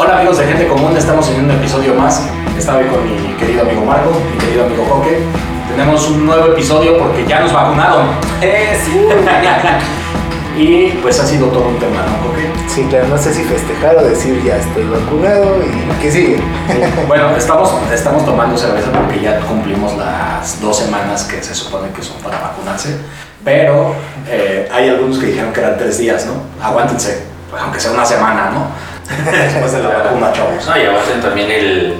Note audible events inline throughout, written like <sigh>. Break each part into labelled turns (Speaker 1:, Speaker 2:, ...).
Speaker 1: Hola amigos de Gente Común, estamos en un episodio más. Estaba hoy con mi querido amigo Marco, mi querido amigo Coque. Tenemos un nuevo episodio porque ya nos vacunaron.
Speaker 2: Eh, sí. <laughs>
Speaker 1: Y pues ha sido todo un tema, ¿no, Coque?
Speaker 2: Sí, claro, no sé si festejar o decir ya estoy vacunado y que sigue.
Speaker 1: Bueno, estamos, estamos tomando cerveza porque ya cumplimos las dos semanas que se supone que son para vacunarse. Pero eh, hay algunos que dijeron que eran tres días, ¿no? Aguántense, aunque sea una semana, ¿no? Después de la vacuna, chavos.
Speaker 3: No, y aguanten también el,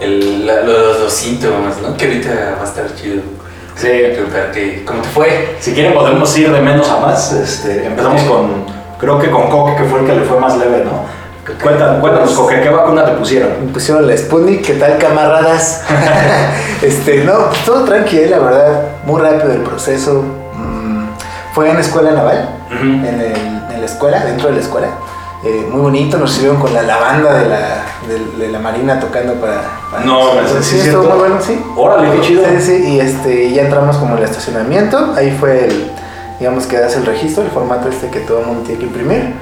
Speaker 3: el, la- los, los síntomas, ¿no? Que ahorita va a estar chido.
Speaker 1: Sí.
Speaker 3: Preguntar que, ¿cómo te fue?
Speaker 1: Si quieren podemos ir de menos a más. Este, empezamos con, creo que con Coque, que fue el que le fue más leve, ¿no? Cuéntanos, cuéntanos Coque, ¿qué vacuna te pusieron?
Speaker 2: Me pusieron la Sputnik, ¿qué tal camaradas? <laughs> <laughs> este, no, pues, todo tranquilo, la verdad, muy rápido el proceso. Mm, fue en escuela naval,
Speaker 1: Ujú.
Speaker 2: en, el- en la escuela, dentro de la escuela. Eh, muy bonito, nos sirvieron con la lavanda de la, de, de la marina tocando para... para
Speaker 1: No,
Speaker 2: sí,
Speaker 1: ¿sí es
Speaker 2: estuvo muy bueno, sí.
Speaker 1: Órale, qué chido.
Speaker 2: Sí, sí, y este, ya entramos como al estacionamiento, ahí fue el, digamos que das el registro, el formato este que todo el mundo tiene que imprimir,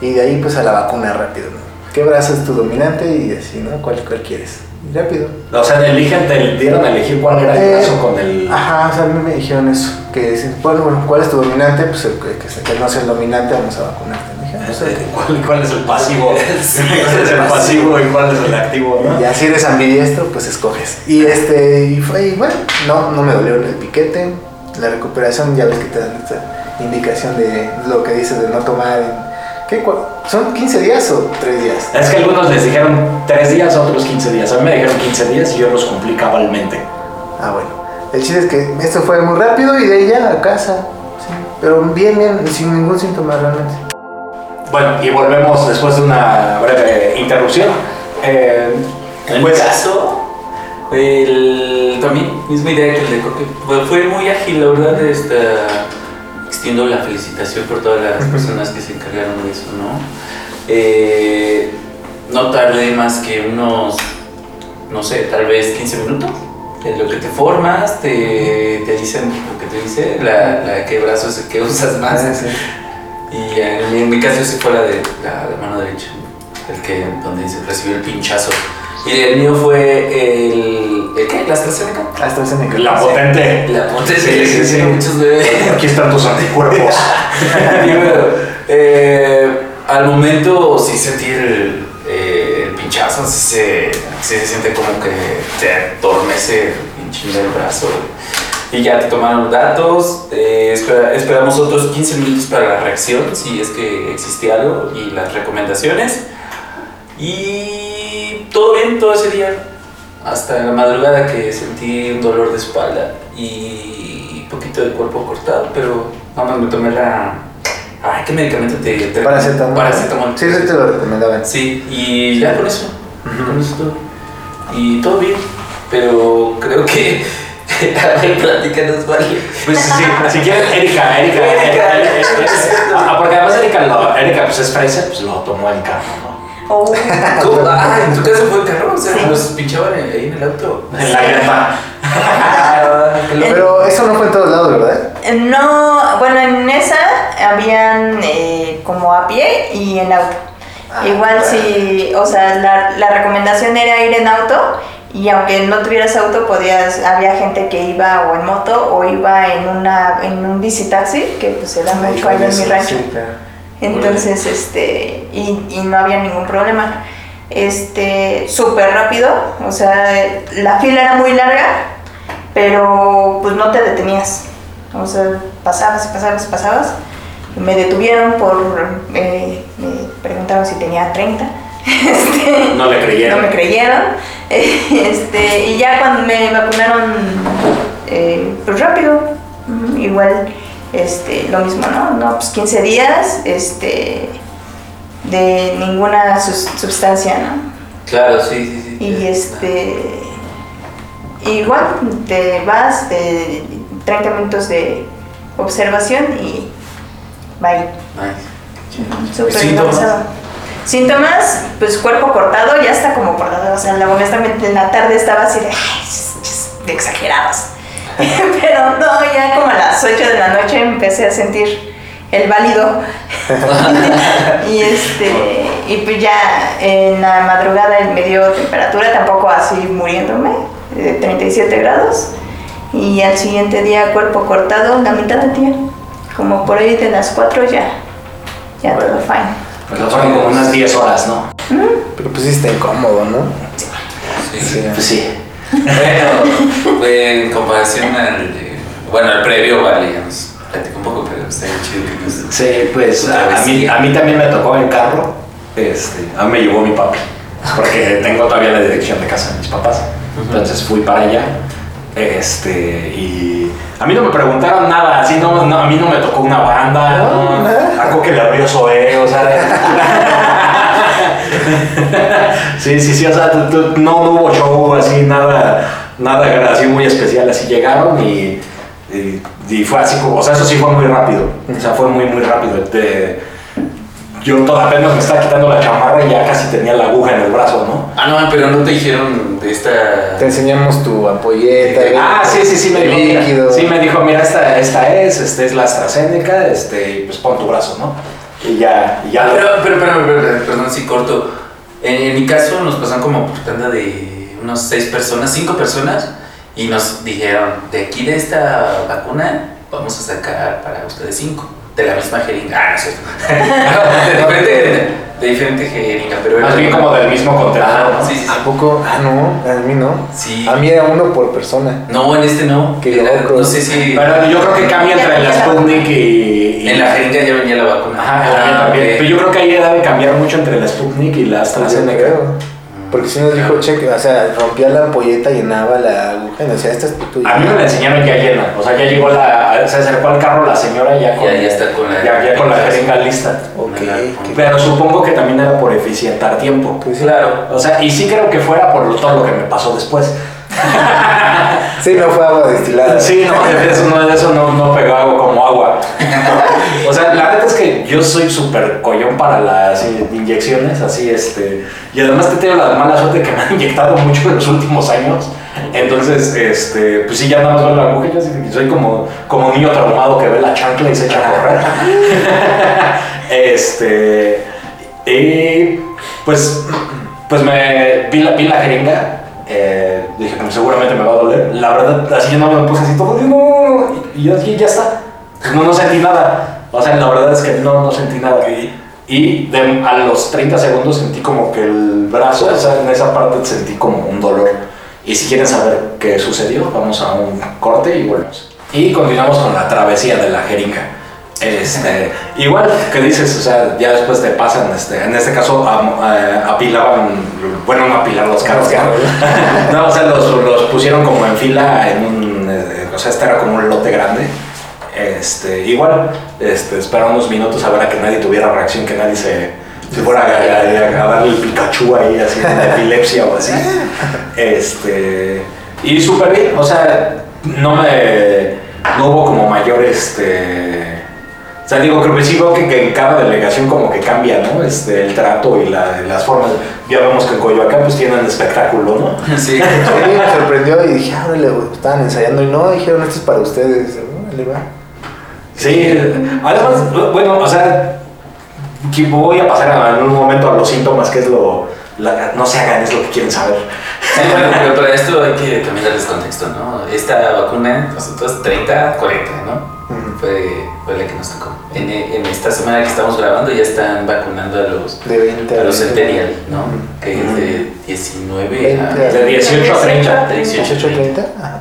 Speaker 2: y de ahí pues a la vacuna rápido, ¿no? ¿Qué brazo es tu dominante? Y así, ¿no? ¿Cuál, cuál quieres? Y rápido.
Speaker 1: O sea, eligen, te dieron a elegir cuál era el
Speaker 2: Eh,
Speaker 1: brazo con el...
Speaker 2: Ajá, o sea, a mí me dijeron eso, que si- bueno, bueno, ¿cuál es tu dominante? Pues el que, que no sea el dominante, vamos a vacunarte.
Speaker 1: ¿Cuál, cuál es el pasivo? <laughs>
Speaker 3: Sí,
Speaker 1: ¿Cuál es el pasivo y cuál es el activo? ¿no?
Speaker 2: Ya si eres ambidiestro, pues escoges. Y este, y fue, y bueno, no, no me dolió el piquete. La recuperación, ya ves que te dan esta indicación de lo que dices de no tomar. en- ¿Qué? ¿Son 15 días o 3 días?
Speaker 1: Es que algunos les dijeron 3 días, otros 15 días. A mí me dijeron 15 días y yo los cumplí cabalmente.
Speaker 2: Ah, bueno. El chiste es que esto fue muy rápido y de ya a casa. sí. Pero bien, bien, sin ningún síntoma realmente.
Speaker 1: Bueno, y volvemos después de una breve interrupción. Eh,
Speaker 3: En mi
Speaker 1: pues,
Speaker 3: caso, el, también, misma idea que el de Coque. Fue, muy ágil, la verdad. Esta, extiendo la felicitación por todas las personas que se encargaron de eso, ¿no? Eh, no tardé más que unos, no sé, tal vez 15 minutos. En lo que te formas, te, te dicen lo que te dice, la, la qué brazo es el que usas más.
Speaker 2: Ah, sí.
Speaker 3: Y en, mi- en mi caso sí fue la de la, la mano derecha, el que donde dice recibió el pinchazo. Y el mío fue el. ¿El qué? ¿La AstraZeneca?
Speaker 2: AstraZeneca.
Speaker 1: la potente.
Speaker 3: La ponte
Speaker 1: Sí, sí, sí.
Speaker 3: muchos bebés.
Speaker 1: Aquí están tus anticuerpos. <laughs>
Speaker 3: Y bueno, eh, al momento sí sentí el, eh, el pinchazo, sí se, sí se siente como que te adormece el pinche del brazo. Y ya te tomaron los datos, eh, espera- esperamos otros 15 minutos para la reacción, si es que existe algo, y las recomendaciones. Y todo bien todo ese día, hasta la madrugada que sentí un dolor de espalda y un poquito de cuerpo cortado, pero nada más me tomé la... Ay, ¿qué medicamento te... te
Speaker 2: Paracetamol.
Speaker 3: Paracetamol.
Speaker 2: Sí, eso te lo recomendaban.
Speaker 3: Sí, y ya con eso, con eso todo. Y todo bien, pero creo que platícanos, vale.
Speaker 1: Pues sí, si quieren, Erika, Erika,
Speaker 3: Erika,
Speaker 1: Erika,
Speaker 3: Erika.
Speaker 1: Ah, porque además Erika, lo- Erika pues es fresa, pues lo tomó en carro, ¿no?
Speaker 4: Oh,
Speaker 3: ¿Cómo? Ah, en tu caso fue carro, o sea, los pinchaban ahí en el auto.
Speaker 1: En la llanta.
Speaker 3: Ah.
Speaker 2: Pero eso no fue en todos lados, ¿verdad?
Speaker 4: no, bueno, en esa habían eh, como a pie y en auto.
Speaker 2: Ah,
Speaker 4: Igual
Speaker 2: claro.
Speaker 4: si, o sea, la, la recomendación era ir en auto y aunque no tuvieras auto, podías, había gente que iba o en moto o iba en una en un bici taxi, que pues da
Speaker 2: Ahí
Speaker 4: mucho en mi rancho. Entonces, este, y, y no había ningún problema. Este, súper rápido, o sea, la fila era muy larga, pero pues no te detenías. O sea, pasabas y pasabas y pasabas. Me detuvieron por, eh, me preguntaron si tenía 30. <laughs> Este,
Speaker 1: No le creyeron.
Speaker 4: no me creyeron. <laughs> Este, y ya cuando me vacunaron, eh, pues rápido, igual, este, lo mismo, ¿no? No, pues 15 días, este, de ninguna sus- sustancia, ¿no?
Speaker 3: Claro, sí, sí, sí.
Speaker 4: Y este, igual, te vas de 30 minutos de observación y bye.
Speaker 3: Nice.
Speaker 4: Súper
Speaker 3: ¿Síntomas?
Speaker 4: Síntomas, pues cuerpo cortado, ya está como cortado. O sea, la- honestamente en la tarde estaba así de, ay, de exagerados. <laughs> Pero no, ya como a las 8 de la noche empecé a sentir el válido. <laughs> y este y pues ya en la madrugada me dio temperatura, tampoco así muriéndome, de 37 grados. Y al siguiente día cuerpo cortado, la mitad del. Como por ahí de las 4 ya, ya todo fine.
Speaker 1: Pues lo fueron como unas 10 horas, ¿no?
Speaker 2: Pero pues sí está incómodo, ¿no?
Speaker 3: Sí.
Speaker 1: Pues sí.
Speaker 3: Bueno, en comparación al, eh, bueno, al previo, vale, ya nos platicó un poco, pero está bien chido que nos...
Speaker 1: Sí, pues a, mí,
Speaker 3: sí.
Speaker 1: a mí también me tocó en carro. Este, a mí me llevó mi papi. Porque tengo todavía la dirección de casa de mis papás. Entonces fui para allá. Este, y a mí no me preguntaron nada, así no, no, a mí no me tocó una banda,
Speaker 2: No,
Speaker 1: no,
Speaker 2: nada.
Speaker 1: a Coque le abrió Zoé, o sea. <laughs> sí, sí, sí, o sea, no, no hubo show así, nada, nada así muy especial, así llegaron y, y, y fue así como, o sea, eso sí fue muy rápido, o sea, fue muy, muy rápido. Te- yo toda apenas me estaba quitando la chamarra y ya casi tenía la aguja en el brazo, ¿no?
Speaker 3: Ah, no, pero no te dijeron de esta...
Speaker 2: Te enseñamos tu ampolleta.
Speaker 1: Ah, sí, sí, sí, me dijo. mira, sí, me dijo, mira, esta, esta es, este es la AstraZeneca, este, y pues pon tu brazo, ¿no? Y ya, y ya lo-
Speaker 3: Pero, pero, pero, pero, pero, perdón, si corto. En, en mi caso nos pasan como por tanda de unos seis personas, cinco personas, y nos dijeron, de aquí de esta vacuna vamos a sacar para ustedes cinco, de la misma jeringa. Ah, no es cierto. <laughs> de, diferente, de diferente jeringa, pero
Speaker 1: Más bien como del mismo
Speaker 3: Ajá,
Speaker 1: ¿no?
Speaker 3: sí, sí, sí.
Speaker 2: ¿A poco? Ah, no, a mí no.
Speaker 3: Sí.
Speaker 2: A mí era uno por persona.
Speaker 3: No, en este no.
Speaker 2: Qué
Speaker 3: Era-
Speaker 2: loco.
Speaker 3: no sé si
Speaker 1: Pero yo creo que cambia entre la Sputnik y... y-
Speaker 3: en la jeringa ya venía la vacuna.
Speaker 1: Ajá,
Speaker 3: Ah,
Speaker 1: también. Pero yo creo que ahí debe cambiar mucho entre la Sputnik y la AstraZeneca.
Speaker 2: Porque si nos dijo, cheque, o sea, rompía la ampolleta, llenaba la aguja y decía, esta es tuya.
Speaker 1: A mí me la enseñaron ya llena, o sea, ya llegó la, se acercó al carro la señora ya con,
Speaker 3: Ya- ya está con la-
Speaker 1: ya, ya con la jeringa lista.
Speaker 2: Ok,
Speaker 3: Una-
Speaker 2: qué-
Speaker 1: Pero supongo que también era por eficientar tiempo.
Speaker 2: Pues sí.
Speaker 3: Claro.
Speaker 1: O sea, y sí creo que fuera por todo lo que me pasó después. <laughs>
Speaker 2: Sí, no fue agua destilada.
Speaker 1: Sí, no, eso no, eso no, no pegó agua como agua. O sea, la neta es que yo soy súper collón para las inyecciones, así, este... Y además que tengo la mala suerte que me han inyectado mucho en los últimos años. Entonces, este, pues sí, ya nada más veo la aguja y soy como, como niño traumado que ve la chancla y se echa a correr. <laughs> este... Y pues, pues me vi la, la jeringa, eh, dije, pues seguramente me va a doler. La verdad, así yo no me puse así todo, y no, y yo así, ya está. Pues no, no sentí nada. O sea, la verdad es que no, no sentí nada. Y de- a los 30 segundos sentí como que el brazo, o sea, en esa parte sentí como un dolor. Y si quieren saber qué sucedió, vamos a un corte y volvemos. Y continuamos con la travesía de la jeringa. Este, igual que dices, o sea, ya después te pasan, este, en este caso eh, apilaban, bueno, no apilar los carros. ¿no? <laughs> no, o sea, los, los pusieron como en fila en un, eh, o sea, este era como un lote grande. Este, igual, este, esperaron unos minutos a ver a que nadie tuviera reacción, que nadie se, se fuera a, a- a darle el Pikachu ahí, así, de epilepsia o así. Este, y súper bien, o sea, no me, no hubo como mayor, este, o sea, digo, creo que sí veo que, que en cada delegación como que cambia, ¿no? Este, el trato y la- las formas. Ya vemos que en Coyoacán pues tienen espectáculo, ¿no? <laughs>
Speaker 3: Sí. <laughs>
Speaker 2: Sí, me sorprendió y dije, ah, órale, güey, estaban ensayando y no, dijeron, esto es para ustedes. Órale, va.
Speaker 1: Sí, además, bueno, o sea, que voy a pasar en un momento a los síntomas, que es lo, la- no se hagan, es lo que quieren saber.
Speaker 3: Sí, bueno, pero para esto hay que también darles contexto, ¿no? Esta vacuna, nosotros 30, 40, ¿no? Fue, fue la que nos tocó. En, en esta semana que estamos grabando ya están vacunando a los,
Speaker 2: De 20
Speaker 3: a los
Speaker 2: 20.
Speaker 3: Centennial, ¿no? Que es de 19 a...
Speaker 2: 20.
Speaker 1: De 18 a 30.
Speaker 3: de 18 a
Speaker 2: 18,
Speaker 3: 30.
Speaker 2: 30. Ah.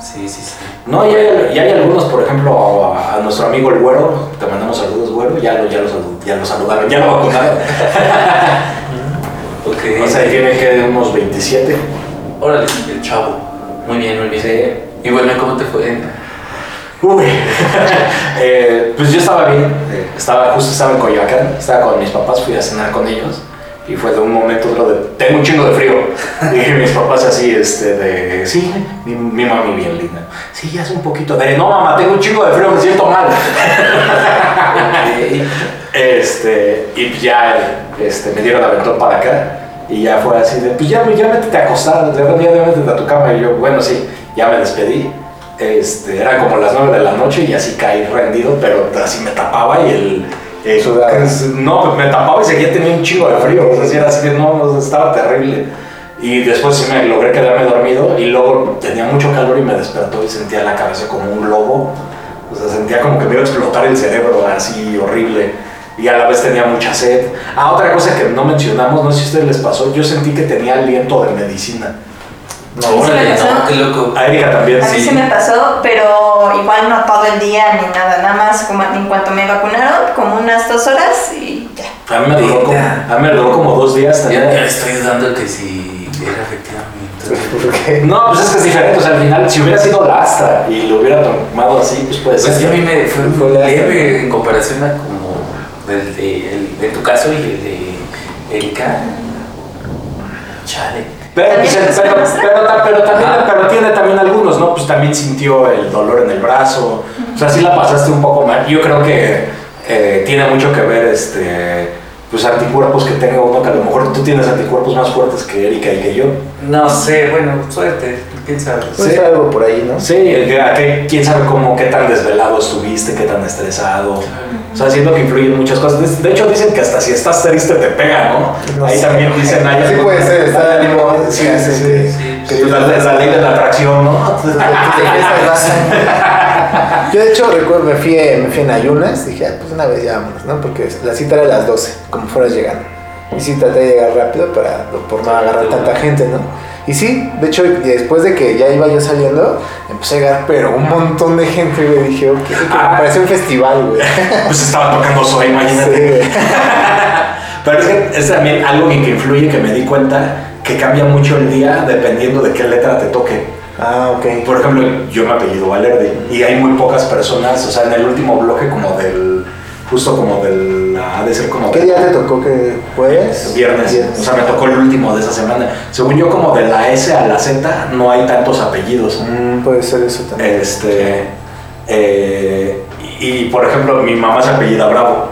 Speaker 3: Sí, sí, sí.
Speaker 1: No, y hay, y hay algunos, por ejemplo, a, a nuestro amigo el güero, te mandamos saludos, güero, ya lo, ya lo, ya lo saludaron, ya lo vacunaron. <laughs>
Speaker 3: Ok.
Speaker 1: O sea, tiene que unos 27.
Speaker 3: Órale, el chavo. Muy bien, muy bien.
Speaker 1: Sí.
Speaker 3: Y bueno, ¿cómo te fue?
Speaker 1: Uy, <laughs> Eh, pues yo estaba bien, eh, estaba, justo estaba en Coyoacán, estaba con mis papás, fui a cenar con ellos y fue de un momento a otro de, tengo un chingo de frío. <laughs> Y mis papás así, este, de, sí, mi, mi mami bien linda, sí, ya es un poquito de, no mamá, tengo un chingo de frío, me siento mal. este, y ya este, me dieron aventón para acá y ya fue así de, pues ya, ya métete a acostar, de verdad, ya métete a tu cama. Y yo, bueno, sí, ya me despedí. Este, era como las 9 de la noche y así caí rendido, pero así me tapaba y el, Eh, no, me tapaba y seguía teniendo un chingo de frío. O sea, así de, no, no, estaba terrible. Y después sí me logré quedarme dormido y luego tenía mucho calor y me despertó y sentía la cabeza como un lobo. O sea, sentía como que me iba a explotar el cerebro así horrible. Y a la vez tenía mucha sed. Ah, otra cosa que no mencionamos, no sé si a ustedes les pasó, yo sentí que tenía aliento de medicina.
Speaker 3: No, órale,
Speaker 4: me pasó.
Speaker 3: no, qué loco.
Speaker 1: A Erika también,
Speaker 4: A mí
Speaker 1: sí.
Speaker 4: sí me pasó, pero igual no todo el día ni nada, nada más como en cuanto me vacunaron, como unas dos horas y ya.
Speaker 1: A mí me duró como, a mí me duró como dos días.
Speaker 3: Ya,
Speaker 1: tenía-
Speaker 3: ya estoy dudando que si era efectivamente. <laughs>
Speaker 2: ¿Por qué?
Speaker 1: No, pues es que es diferente. O sea, al final, si hubiera sido la Astra y lo hubiera tomado así, pues puede ser.
Speaker 3: Pues a mí me fue
Speaker 2: Fue
Speaker 3: leve en comparación a como el de, el de tu caso y el de Erika. Chale.
Speaker 1: Pero,
Speaker 4: ¿También
Speaker 1: pues, pero, pero, pero
Speaker 3: Ajá.
Speaker 1: pero tiene también algunos, ¿no? Pues también sintió el dolor en el brazo. O sea, sí la pasaste un poco mal. Yo creo que eh, tiene mucho que ver, este, pues anticuerpos que tenga uno, que a lo mejor tú tienes anticuerpos más fuertes que Erika y que yo.
Speaker 3: No sé, bueno, suerte, quién sabe.
Speaker 1: Sí.
Speaker 2: algo por ahí, ¿no?
Speaker 1: Sí, que- a qué- quién sabe cómo, qué tan desvelado estuviste, qué tan estresado. O sea, siento que influyen muchas cosas. De- hecho, dicen que hasta si estás triste te pega, ¿no?
Speaker 2: No
Speaker 1: Ahí
Speaker 2: sé.
Speaker 1: también dicen, hay
Speaker 2: Sí puede ser, está de <laughs> ánimo,
Speaker 1: Sí, sí, sí.
Speaker 2: que-
Speaker 1: la, la ley de la atracción, ¿no? <laughs> <laughs>
Speaker 2: Yo de hecho recuerdo, me fui, me fui en ayunas, dije, ah, pues una vez ya vámonos, ¿no? Porque la cita era a las 12, como fueras llegando. Y sí traté de llegar rápido para por no agarrar tanta gente, ¿no? Y sí, de hecho, después de que ya iba yo saliendo, empecé a llegar, pero un montón de gente, güey. Dije, ok, que
Speaker 1: Ah.
Speaker 2: me parecía un festival, güey. <laughs>
Speaker 1: Pues estaba tocando Zoe, imagínate.
Speaker 2: Sí. <laughs>
Speaker 1: Pero es que es también algo en que influye que me di cuenta que cambia mucho el día dependiendo de qué letra te toque.
Speaker 2: Ah, ok.
Speaker 1: Por ejemplo, yo me apellido Valerde y hay muy pocas personas, o sea, en el último bloque como del, justo como del, ha de ser como
Speaker 2: ¿Qué día te tocó que jueves?
Speaker 1: Viernes, o sea, me tocó el último de esa semana. Según yo, como de la S a la Z, no hay tantos apellidos.
Speaker 2: Mm, puede ser eso también.
Speaker 1: Este, eh, y, y, por ejemplo, mi mamá se apellida Bravo.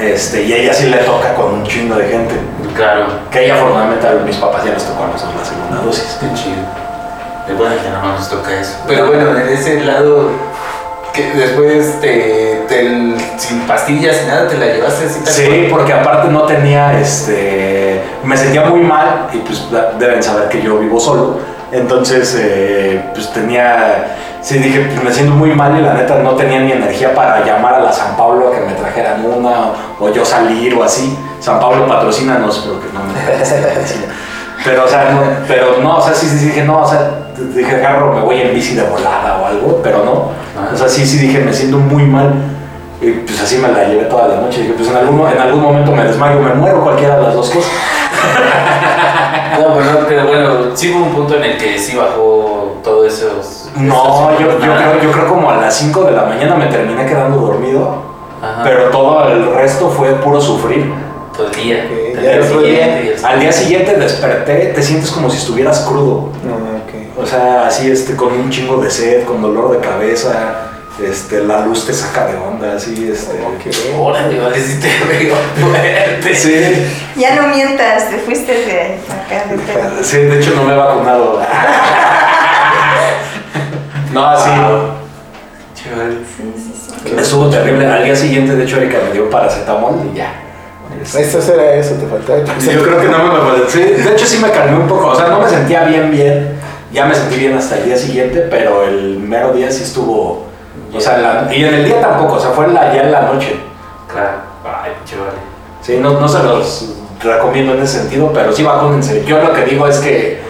Speaker 1: Este, y ella sí le toca con un chingo de gente.
Speaker 3: Claro,
Speaker 1: Que ella, afortunadamente, a mis papás ya les tocó a nosotros la segunda dosis.
Speaker 3: qué chido. Es bueno que no nos toca eso. Pero bueno, en ese lado, que después te, te- sin pastillas, sin nada, te la llevaste así
Speaker 1: Sí,
Speaker 3: cual?
Speaker 1: porque aparte no tenía, este, me sentía muy mal y pues deben saber que yo vivo solo. Entonces, eh, pues tenía, sí dije, pues me siento muy mal y la neta no tenía ni energía para llamar a la San Pablo a que me trajeran una o yo salir o así. San Pablo patrocínanos porque no me <laughs> medicina. Pero, o sea, no, pero no, o sea, sí, sí, dije, no, o sea, dije, agarro, me voy en bici de volada o algo, pero no. O sea, sí, sí, dije, me siento muy mal. Y pues así me la llevé toda la noche. Dije, pues en algún, en algún momento me desmayo, me muero, cualquiera de las dos cosas. <laughs>
Speaker 3: No, pero, no, pero bueno, sí hubo un punto en el que sí bajó todo eso.
Speaker 1: No, yo, yo, creo, yo creo como a las 5 de la mañana me terminé quedando dormido,
Speaker 3: Ajá,
Speaker 1: pero todo el resto fue puro sufrir.
Speaker 3: Todo el día. El día
Speaker 2: día,
Speaker 3: así.
Speaker 1: Al día siguiente desperté, te sientes como si estuvieras crudo.
Speaker 2: No, ok.
Speaker 1: O sea, así este, con un chingo de sed, con dolor de cabeza, este, la luz te saca de onda, así, este.
Speaker 3: Órale, vale, sí te veo fuerte.
Speaker 1: Sí,
Speaker 4: Ya no mientas, te fuiste de acá de
Speaker 1: sí, de hecho no me he vacunado. <laughs> No, sí.
Speaker 3: Chaval.
Speaker 4: Sí, sí, sí.
Speaker 1: Estuvo terrible. Al día siguiente, de hecho, Erika me dio paracetamol y ya.
Speaker 2: Esto era eso, te faltaba.
Speaker 1: Yo creo que no me, sí, de hecho sí me calmé un poco, o sea, no me sentía bien, bien, ya me sentí bien hasta el día siguiente, pero el mero día sí estuvo, o sea, la- y en el día tampoco, o sea, fue en la, ya en la noche,
Speaker 3: Claro. Ay, chaval.
Speaker 1: sí, no, no se los recomiendo en ese sentido, pero sí vacúnense, yo lo que digo es que,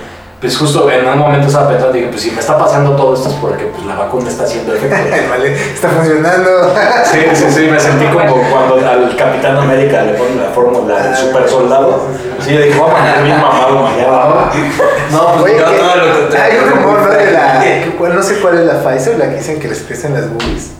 Speaker 1: pues justo en un momento estaba pensando, dije, pues si me está pasando todo esto es porque pues la vacuna está haciendo efecto. <laughs>
Speaker 2: Vale, está funcionando.
Speaker 1: Sí, sí, sí, me sentí como cuando al Capitán América le ponen la fórmula del super soldado. Sí, yo dije, vamos a poner bien mamado mañana. No, pues
Speaker 2: Oye, ¿qué?
Speaker 3: todo lo contrario.
Speaker 2: hay un rumor, ¿no? De la, <laughs> que- no sé cuál es la Pfizer, la que dicen que les crecen las boobies.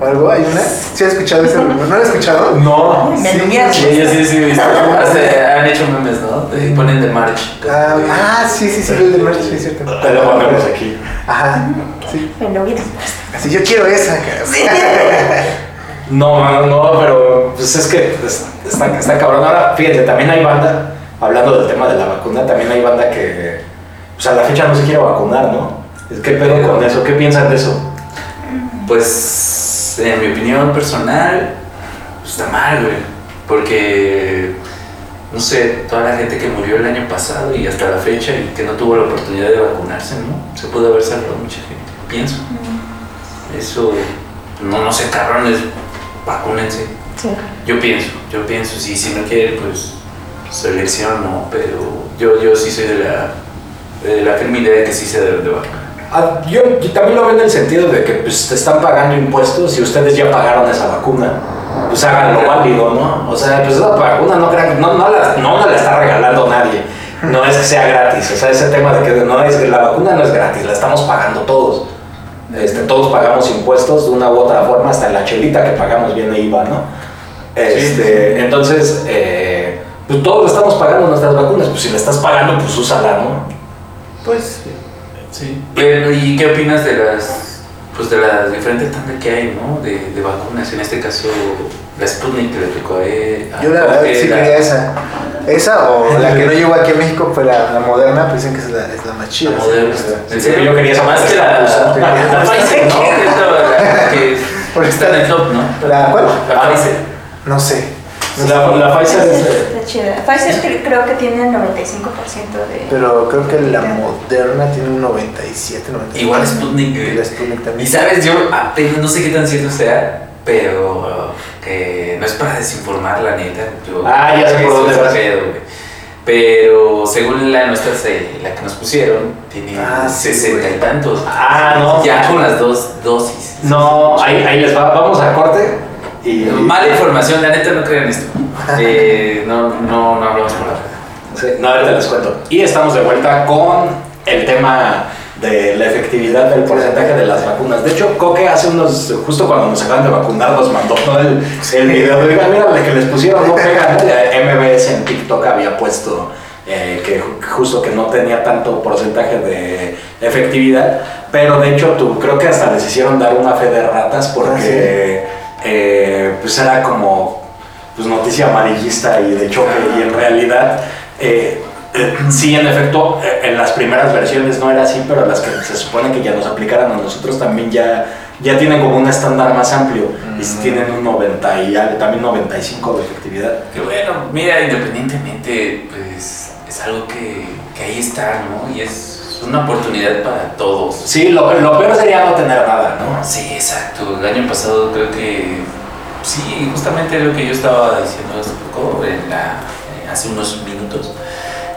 Speaker 2: ¿O algo? ¿Hay una? ¿Sí has escuchado ese rumor? ¿No lo has escuchado?
Speaker 1: no.
Speaker 4: Me
Speaker 2: Sí,
Speaker 3: Sí, yo sí, sí, visto. <laughs> Han hecho memes, ¿no? Te ponen de march.
Speaker 2: Ah, ah, sí, sí, sí, el de Merch, sí, es cierto.
Speaker 1: Te lo ponemos aquí.
Speaker 2: Ajá, sí.
Speaker 4: Me lo hubieras puesto.
Speaker 2: Así, yo quiero esa, cara.
Speaker 1: No, no, no, pero pues es que es- está, está cabrón. Ahora, fíjate, también hay banda, hablando del tema de la vacuna, también hay banda que, pues a la fecha no se quiere vacunar, ¿no? ¿Qué pedo con eso? ¿Qué piensan de eso?
Speaker 3: Pues, en mi opinión personal, pues, está mal, güey. Porque, no sé, toda la gente que murió el año pasado y hasta la fecha y que no tuvo la oportunidad de vacunarse, ¿no? Se pudo haber salvado mucha gente, pienso. Eso, no, no sé, cabrones, vacúnense.
Speaker 4: Sí.
Speaker 3: Yo pienso, yo pienso, si, si no quieren, pues selección no, pero yo, yo sí soy de la, de la firme idea de que sí se deben de vacunar.
Speaker 1: Ah, yo, yo también lo veo en el sentido de que pues, te están pagando impuestos y ustedes ya pagaron esa vacuna. Pues háganlo válido, ¿no? O sea, pues esa vacuna no crean, no, no, la, no la está regalando nadie. No es que sea gratis. O sea, ese tema de que no es la vacuna no es gratis, la estamos pagando todos. Este, todos pagamos impuestos de una u otra forma, hasta en la chelita que pagamos viene IVA, ¿no? Este, Entonces, eh, pues todos estamos pagando nuestras vacunas. Pues si la estás pagando, pues úsala, ¿no?
Speaker 2: Pues
Speaker 3: Sí. Pero, ¿y qué opinas de las, pues de las diferentes tandas que hay, ¿no? De, de vacunas, en este caso la Sputnik que le tocó a
Speaker 2: yo la verdad sí quería esa. Esa o <laughs> la que no llegó aquí a México fue la, la moderna, pues dicen que es la, es la más chida.
Speaker 3: La moderna.
Speaker 2: sí.
Speaker 3: En serio,
Speaker 1: Yo quería esa
Speaker 3: más que la,
Speaker 1: la-
Speaker 3: Pfizer, ¿no? <laughs> Que <laughs> está en el top, ¿no?
Speaker 2: ¿La cuál?
Speaker 3: La Pfizer.
Speaker 2: No sé.
Speaker 1: La, la Pfizer es... eh,
Speaker 4: Está chida. Pfizer cre- creo que tiene el 95% de...
Speaker 2: Pero creo que la moderna tiene un 97, 97.
Speaker 3: Igual Sputnik,
Speaker 2: Y
Speaker 3: güey.
Speaker 2: la Sputnik
Speaker 3: Y
Speaker 2: también.
Speaker 3: sabes, yo apenas no sé qué tan cierto sea, pero que no es para desinformar, la neta. Yo,
Speaker 1: Ah, ya sé por dónde vas.
Speaker 3: Pero según la nuestra, se- la que nos pusieron, tiene
Speaker 2: Ah, sí,
Speaker 3: 60 y tantos.
Speaker 1: Ah, no.
Speaker 3: Ya con las dos dosis.
Speaker 1: No, ahí, ahí les va. Vamos a corte. Y,
Speaker 3: Mala información, la neta no crean esto. <laughs> Eh, no, no, no hablamos con la.
Speaker 1: Sí, no, ahorita les cuento. Y estamos de vuelta con el tema de la efectividad del porcentaje de las vacunas. De hecho, Coque hace unos, justo cuando nos acaban de vacunar, nos mandó todo el, el video. Oigan, mira, la que les pusieron no pega, MBS en TikTok había puesto eh, que ju- justo que no tenía tanto porcentaje de efectividad, pero de hecho tú, creo que hasta les hicieron dar una fe de ratas porque eh, pues era como pues noticia amarillista y de choque y en realidad eh, eh, sí en efecto eh, en las primeras versiones no era así pero las que se supone que ya nos aplicaran a nosotros también ya ya tienen como un estándar más amplio y
Speaker 2: Mm.
Speaker 1: tienen un 90 y también 95 de efectividad
Speaker 3: Que bueno, mira, independientemente, pues es algo que, que ahí está, ¿no? Y es una oportunidad para todos.
Speaker 1: sí lo, lo peor sería no tener nada no
Speaker 3: Sí, exacto. El año pasado creo que sí, justamente lo que yo estaba diciendo hace poco, en la- eh, hace unos minutos,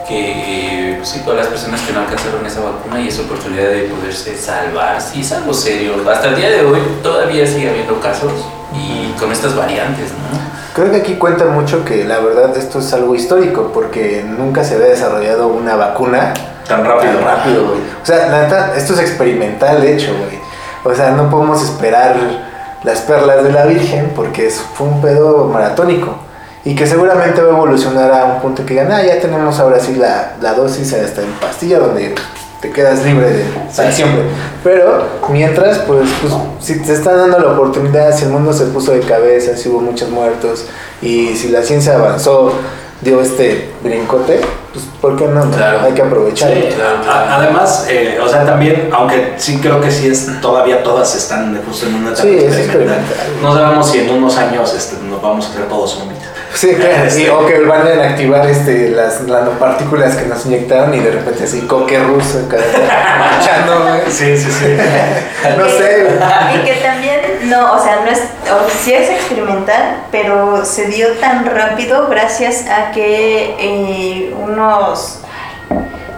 Speaker 3: que pues, sí, todas las personas que no alcanzaron esa vacuna y esa oportunidad de poderse salvar, sí es algo serio. Hasta el día de hoy todavía sigue habiendo casos y con estas variantes, ¿no?
Speaker 2: Creo que aquí cuenta mucho que la verdad esto es algo histórico porque nunca se había desarrollado una vacuna
Speaker 1: tan rápido
Speaker 2: tan rápido, güey. O sea, la neta, esto es experimental, de hecho, güey. O sea, no podemos esperar las perlas de la Virgen porque es, fue un pedo maratónico. Y que seguramente va a evolucionar a un punto que digan, ah, ya tenemos ahora sí la, la dosis hasta en pastilla donde te quedas libre de para siempre. Pero mientras, pues, pues, si te están dando la oportunidad, si el mundo se puso de cabeza, si hubo muchos muertos y si la ciencia avanzó, dio este brincote, pues, ¿por qué no?
Speaker 3: Claro.
Speaker 2: Hay que aprovecharlo.
Speaker 1: Sí,
Speaker 3: claro, claro.
Speaker 1: a- además, eh, o sea, también, aunque sí creo que sí es, todavía todas están justo en una etapa
Speaker 2: Sí, es
Speaker 1: experimental. No sabemos si en unos años este, nos vamos a hacer todos zombies.
Speaker 2: Sí, claro,
Speaker 1: Este- <laughs>
Speaker 2: y- o que van a activar este, las nanopartículas que nos inyectaron y de repente así coque ruso <laughs> marchando, güey.
Speaker 1: Sí, sí, sí. <laughs>
Speaker 2: No sé.
Speaker 4: Y que también, no, o sea, no es, o sí es experimental, pero se dio tan rápido gracias a que eh, unos,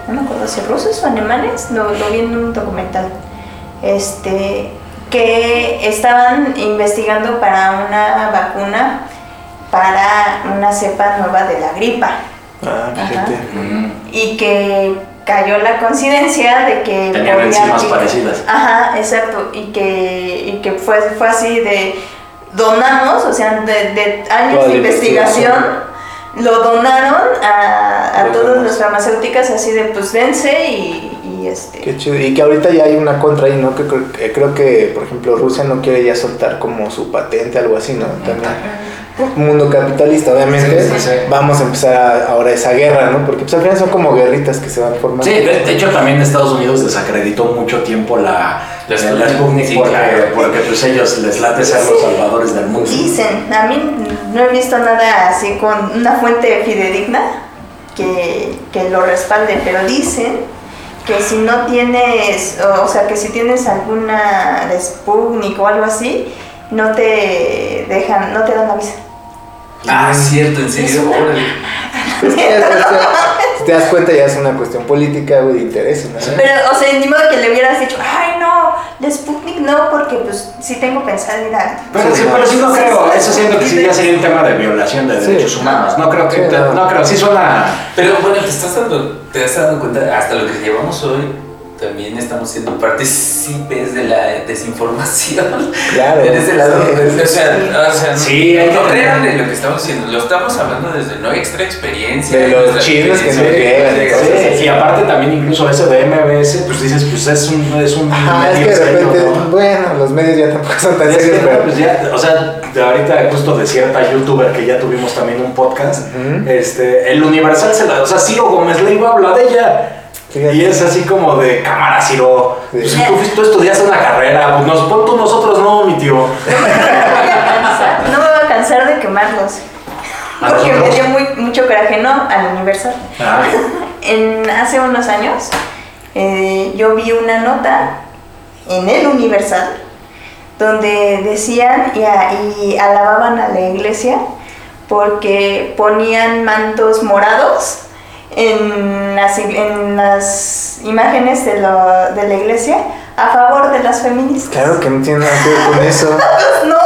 Speaker 4: no me acuerdo si rusos o alemanes, lo, lo vi en un documental, este, que estaban investigando para una vacuna para una cepa nueva de la gripa
Speaker 2: Ah,
Speaker 4: Ajá.
Speaker 2: fíjate.
Speaker 4: Y que cayó la coincidencia de que
Speaker 1: Tenían enzimas parecidas.
Speaker 4: Ajá, exacto, y que, y que fue, fue así de donamos, o sea, de, de años
Speaker 2: Toda
Speaker 4: de investigación, lo donaron a, a
Speaker 2: Los
Speaker 4: todas las farmacéuticas así de pues dense y, y este...
Speaker 2: Qué chido. Y que ahorita ya hay una contra ahí, ¿no? Que creo, que creo que, por ejemplo, Rusia no quiere ya soltar como su patente, algo así, ¿no? También. Mundo capitalista, obviamente.
Speaker 1: Sí, sí, sí.
Speaker 2: Vamos a empezar a- ahora esa guerra, ¿no? Porque pues al final son como guerritas que se van formando.
Speaker 1: Sí, de, de hecho también Estados Unidos desacreditó mucho tiempo la,
Speaker 3: La
Speaker 1: la,
Speaker 3: Sputnik.
Speaker 1: la Sputnik
Speaker 3: Sí,
Speaker 1: porque,
Speaker 3: claro.
Speaker 1: porque pues ellos les late ser los salvadores del mundo.
Speaker 4: Dicen, a mí no he visto nada así con una fuente fidedigna que, que lo respalde, pero dicen que si no tienes, o, o sea, que si tienes alguna de Sputnik o algo así, no te dejan, no te dan la visa.
Speaker 3: Ah, cierto, en serio. Órale.
Speaker 2: Es que ya- ya- <laughs> si te das cuenta ya es una cuestión política, güey, de intereses, ¿no?
Speaker 4: Pero, o sea, ni modo que le hubieras dicho, ay no, de Sputnik no, porque pues sí tengo pensado ir a...
Speaker 1: Pero sí, pero sí no creo, eso siento que sí ya sería un tema de violación de
Speaker 2: Sí.
Speaker 1: derechos humanos. No creo que,
Speaker 2: Sí, no.
Speaker 1: no creo, sí suena...
Speaker 3: Pero bueno, te estás dando, te has dado cuenta, hasta lo que llevamos hoy, también estamos siendo partícipes de la desinformación.
Speaker 2: Claro.
Speaker 3: Ese lado,
Speaker 2: Sí.
Speaker 3: o sea, o sea,
Speaker 1: Sí, hay
Speaker 3: no crean en lo que estamos haciendo, lo estamos hablando desde no extra experiencia.
Speaker 2: De los
Speaker 3: nuestra
Speaker 2: chinos que no
Speaker 3: experiencia,
Speaker 2: llegan,
Speaker 3: de-
Speaker 1: Sí, y aparte también incluso ese de MBS, pues dices, pues es un, es un
Speaker 2: Ajá, es
Speaker 1: medio
Speaker 2: que de
Speaker 1: serio,
Speaker 2: repente,
Speaker 1: ¿no?
Speaker 2: bueno, los medios ya tampoco son tan serios, pero
Speaker 1: pues ya, o sea, de ahorita justo de cierta youtuber que ya tuvimos también un podcast, este, el Universal se la, o sea, Ciro Gómez Leiva habla de ella.
Speaker 2: Fíjate.
Speaker 1: Y es así como de cámara, Ciro.
Speaker 2: Sí.
Speaker 1: Pues, tú, tú estudiaste una carrera, pues nos pon tú, nosotros no, mi tío.
Speaker 4: No me voy a cansar, de quemarlos.
Speaker 1: ¿A
Speaker 4: Porque me dio muy, mucho coraje, ¿no? Al Universal.
Speaker 1: Ah, <laughs>
Speaker 4: En, hace unos años eh, yo vi una nota en el Universal donde decían y, a- y alababan a la iglesia porque ponían mantos morados en las, en las imágenes de, lo- de la iglesia a favor de las feministas.
Speaker 2: claro que no tiene nada que ver con eso. <laughs>
Speaker 4: No.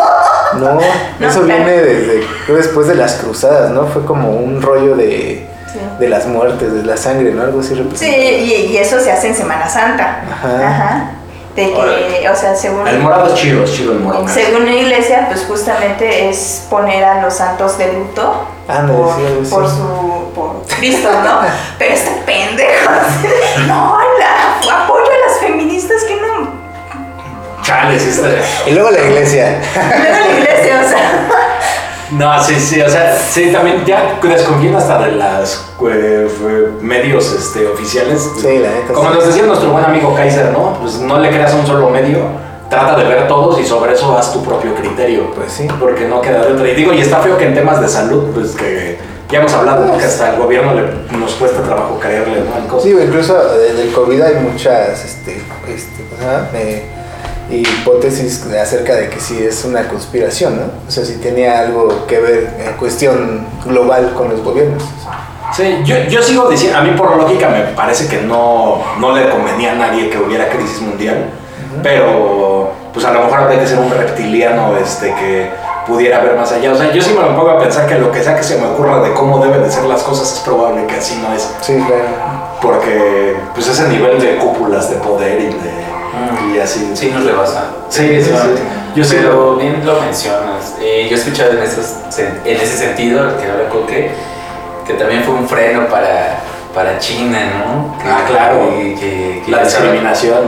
Speaker 2: No,
Speaker 4: No,
Speaker 2: eso
Speaker 4: claro.
Speaker 2: viene desde, después de las cruzadas, ¿no? Fue como un rollo de,
Speaker 4: Sí.
Speaker 2: de las muertes, de la sangre, ¿no? Algo así
Speaker 4: Sí, y, y eso se hace en Semana Santa.
Speaker 2: Ajá.
Speaker 4: Ajá. De que,
Speaker 1: Órale.
Speaker 4: o sea, según...
Speaker 1: el morado es chido, es chido el morado.
Speaker 4: Según la iglesia, pues justamente es poner a los santos de luto por,
Speaker 2: sí,
Speaker 4: por su por Cristo, ¿no? <laughs> Pero este pendejo, no, la, apoyo a las feministas que no.
Speaker 1: Chales.
Speaker 2: Y luego la iglesia.
Speaker 4: Luego la iglesia, o sea,
Speaker 1: No, sí, sí, o sea, sí, también ya desconfían hasta de las eh, medios este, oficiales.
Speaker 2: Sí, la neta,
Speaker 1: Como
Speaker 2: sí.
Speaker 1: nos decía nuestro buen amigo Kaiser, ¿no? Pues no le creas un solo medio, trata de ver todos y sobre eso haz tu propio criterio.
Speaker 2: Pues sí.
Speaker 1: Porque no queda de otra. Y digo, y está feo que en temas de salud, pues que ya hemos hablado, ¿no? que hasta el gobierno le, nos cuesta trabajo creerle, ¿no? En cosas.
Speaker 2: Sí, incluso eh, del COVID hay muchas este, este, ¿cómo se llama? Eh, hipótesis acerca de que sí es una conspiración, ¿no? O sea, si tenía algo que ver en cuestión global con los gobiernos.
Speaker 1: Sí, yo, yo sigo diciendo, a mí por lógica me parece que no, no le convenía a nadie que hubiera crisis mundial, pero pues a lo mejor habría que ser un reptiliano este, que pudiera ver más allá. O sea, yo sí me pongo a pensar que lo que sea que se me ocurra de cómo deben de ser las cosas es probable que así no es,
Speaker 2: Sí, claro.
Speaker 1: porque pues ese nivel de cúpulas de poder y de... Y así.
Speaker 3: Sí, nos rebasa.
Speaker 1: Sí, sí, sí. Yo sí
Speaker 3: Pero
Speaker 1: lo-
Speaker 3: bien lo mencionas. Eh, yo he escuchado en, esos, en ese sentido, lo que habla Coque, que también fue un freno para, para China, ¿no? Que-
Speaker 1: Ah, claro.
Speaker 3: que- que- que
Speaker 1: La discriminación,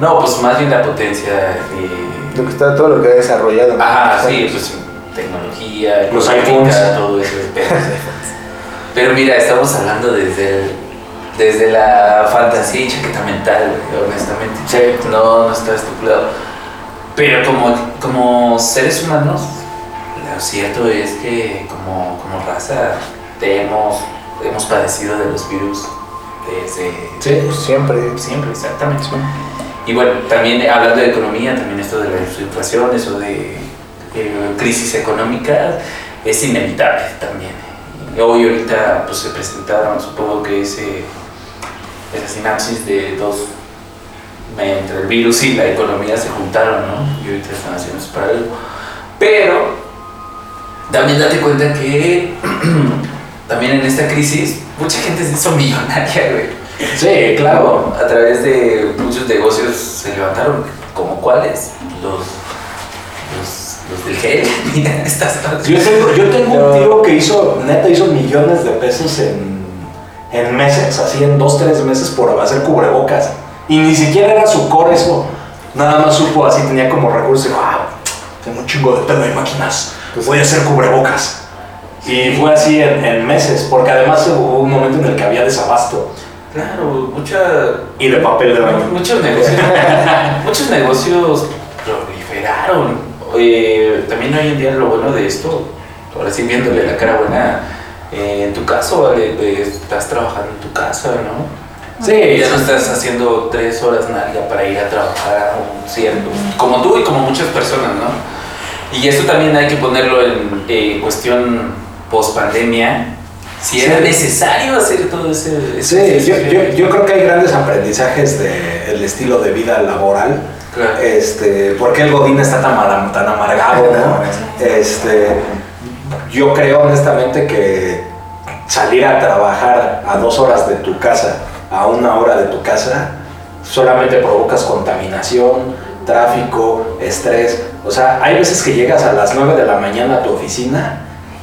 Speaker 1: ¿no?
Speaker 3: No, pues más bien la potencia. eh,
Speaker 2: Lo que está, todo lo que ha desarrollado. ¿no?
Speaker 3: Ajá, sí, pues tecnología,
Speaker 1: Los iPhones.
Speaker 3: todo eso. Pero, pero mira, estamos hablando desde el- desde la fantasía y chaqueta mental, honestamente.
Speaker 1: Sí.
Speaker 3: No, no está estipulado. Pero como, como seres humanos, lo cierto es que como, como raza hemos, hemos padecido de los virus desde
Speaker 1: Sí.
Speaker 2: Pues siempre.
Speaker 3: siempre, exactamente. Y bueno, también hablando de economía, también esto de la inflación, eso de eh, crisis económica, es inevitable también. Hoy ahorita pues se presentaron, supongo que ese, esa sinapsis de dos, entre el virus y la economía se juntaron, ¿no? Y ahorita están haciendo eso para algo. Pero también date cuenta que <clears throat> también en esta crisis mucha gente se hizo millonaria, güey.
Speaker 1: Sí, claro.
Speaker 3: A través de muchos negocios se levantaron, como cuáles, los, los, los del gel, <laughs> mira, estas
Speaker 1: Yo tengo, yo tengo un tío que hizo, neta, hizo millones de pesos en, en meses, así en dos, tres meses por hacer cubrebocas. Y ni siquiera era su core eso. Nada más supo así, tenía como recursos. Wow, tengo un chingo de pedo y máquinas.
Speaker 2: Pues
Speaker 1: Voy a hacer cubrebocas. Y fue así en, en meses, porque además hubo un momento en el que había desabasto.
Speaker 3: Claro, mucha.
Speaker 1: Y de papel de baño.
Speaker 3: Muchos negocios. <laughs> muchos negocios proliferaron. Eh, también hoy en día lo bueno de esto, ahora sí viéndole la cara buena, eh, en tu caso, vale, eh, estás trabajando en tu casa, ¿no?
Speaker 1: Sí,
Speaker 3: Ya no estás haciendo tres horas nalga para ir a trabajar a un cierto. Como tú y como muchas personas, ¿no? Y esto también hay que ponerlo en eh, cuestión post pandemia. Si era
Speaker 1: Sí.
Speaker 3: necesario hacer todo ese.
Speaker 1: Sí,
Speaker 3: ese-
Speaker 1: yo, yo, yo creo que hay grandes aprendizajes del estilo de vida laboral.
Speaker 3: Claro.
Speaker 1: Este, ¿Por qué el Godín está tan, tan amargado? ¿no? <laughs> Este, yo creo honestamente que salir a trabajar a dos horas de tu casa, a una hora de tu casa, solamente provocas contaminación, tráfico, estrés. O sea, hay veces que llegas a las 9 de la mañana a tu oficina,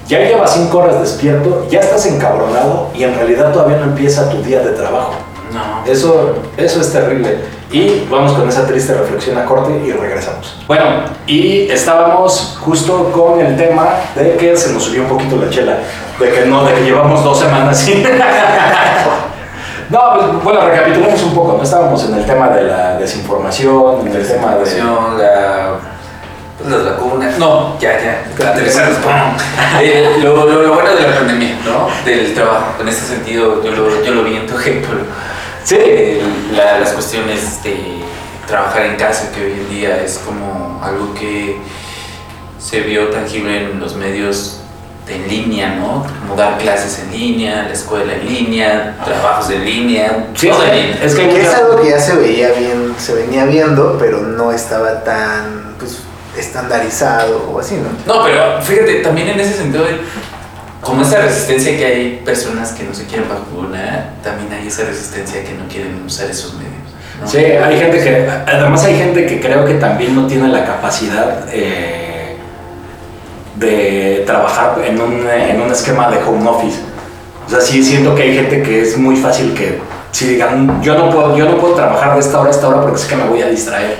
Speaker 1: ya llevas 5 horas despierto, ya estás encabronado y en realidad todavía no empieza tu día de trabajo.
Speaker 3: No.
Speaker 1: Eso, eso es terrible. Y vamos con esa triste reflexión a corte y regresamos. Bueno, y estábamos justo con el tema de que se nos subió un poquito la chela. De que no, de que llevamos dos semanas sin. <laughs> no, pues bueno, recapitulemos un poco. No estábamos en el tema de la desinformación, en el tema de.
Speaker 3: La, pues, las vacunas. No, ya, ya. Aterrizados. ¡pum! Eh, lo, lo, lo bueno de la pandemia, ¿no? Del trabajo. En este sentido, yo lo, yo lo vi en tu ejemplo.
Speaker 1: Sí.
Speaker 3: Eh, la- las cuestiones de trabajar en casa, que hoy en día es como algo que se vio tangible en los medios de en línea, ¿no? Como dar clases en línea, la escuela en línea, trabajos en línea,
Speaker 1: Sí,
Speaker 3: todo
Speaker 1: es
Speaker 3: en
Speaker 1: que-
Speaker 3: línea.
Speaker 1: es que
Speaker 2: Que es algo que ya se veía bien, se venía viendo, pero no estaba tan pues, estandarizado o así, ¿no?
Speaker 3: No, pero fíjate, también en ese sentido, como esa resistencia que hay personas que no se quieren vacunar, también hay esa resistencia que no quieren usar esos medios. ¿no?
Speaker 1: Sí, hay gente que, además hay gente que creo que también no tiene la capacidad eh, de trabajar en un, en un esquema de home office. O sea, sí siento que hay gente que es muy fácil que si digan, yo no puedo, yo no puedo trabajar de esta hora a esta hora porque sé que me voy a distraer.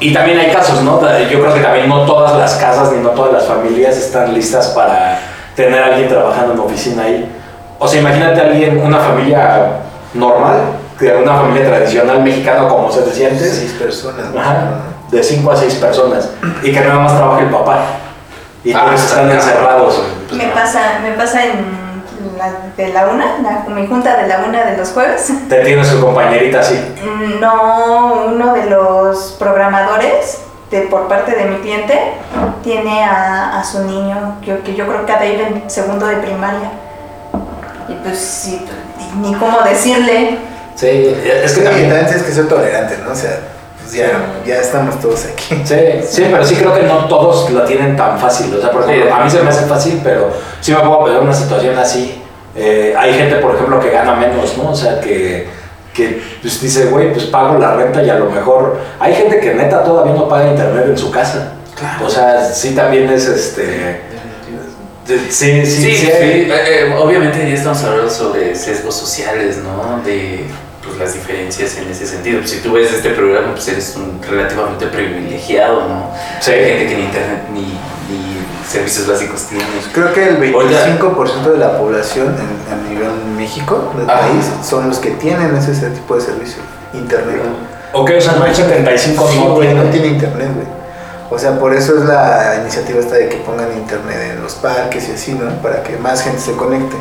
Speaker 1: Y también hay casos, ¿no? Yo creo que también no todas las casas ni no todas las familias están listas para tener a alguien trabajando en oficina ahí. O sea, imagínate a alguien, una familia normal, que una familia tradicional mexicana como se decía antes,
Speaker 2: Seis personas.
Speaker 1: Ajá, de 5 a 6 personas, y que nada más trabaja el papá. Y
Speaker 3: Ah,
Speaker 1: todos están
Speaker 3: está
Speaker 1: encerrados.
Speaker 4: Me pasa, me pasa en la de la una, la, mi junta de la una de los jueves.
Speaker 1: Te tiene su compañerita así.
Speaker 4: No, uno de los programadores de, por parte de mi cliente tiene a, a su niño, que, que yo creo que ha de ir en segundo de primaria. Y pues sí, ni cómo decirle.
Speaker 1: Sí, es que
Speaker 2: Sí,
Speaker 1: también.
Speaker 2: tienes que ser tolerante, ¿no? O sea, pues ya, ya estamos todos aquí.
Speaker 1: Sí, sí, pero sí creo que no todos lo tienen tan fácil. O sea, por ejemplo, a mí se me hace fácil, pero sí me puedo pegar una situación así. Eh, hay gente, por ejemplo, que gana menos, ¿no? O sea, que, que pues, dice, güey, pues pago la renta y a lo mejor. Hay gente que neta todavía no paga internet en su casa.
Speaker 3: Claro.
Speaker 1: O sea, sí también es este. Sí, sí,
Speaker 3: Sí,
Speaker 1: sí.
Speaker 3: sí, eh, eh, obviamente ya estamos hablando sobre sesgos sociales, ¿no? De pues, las diferencias en ese sentido. Pues, si tú ves este programa, pues eres un relativamente privilegiado, ¿no?
Speaker 1: Sí.
Speaker 3: Hay gente que ni internet ni servicios básicos tiene.
Speaker 2: Creo que el
Speaker 3: Oiga.
Speaker 2: 25% de la población en, a nivel México, del país, son los que tienen ese, ese tipo de servicio. Internet.
Speaker 1: Ok, o sea, no hay 75
Speaker 2: Sí,
Speaker 1: no
Speaker 2: güey, no
Speaker 1: tienen.
Speaker 2: tiene internet, güey. O sea, por eso es la iniciativa esta de que pongan internet en los parques y así, ¿no? Para que más gente se conecte.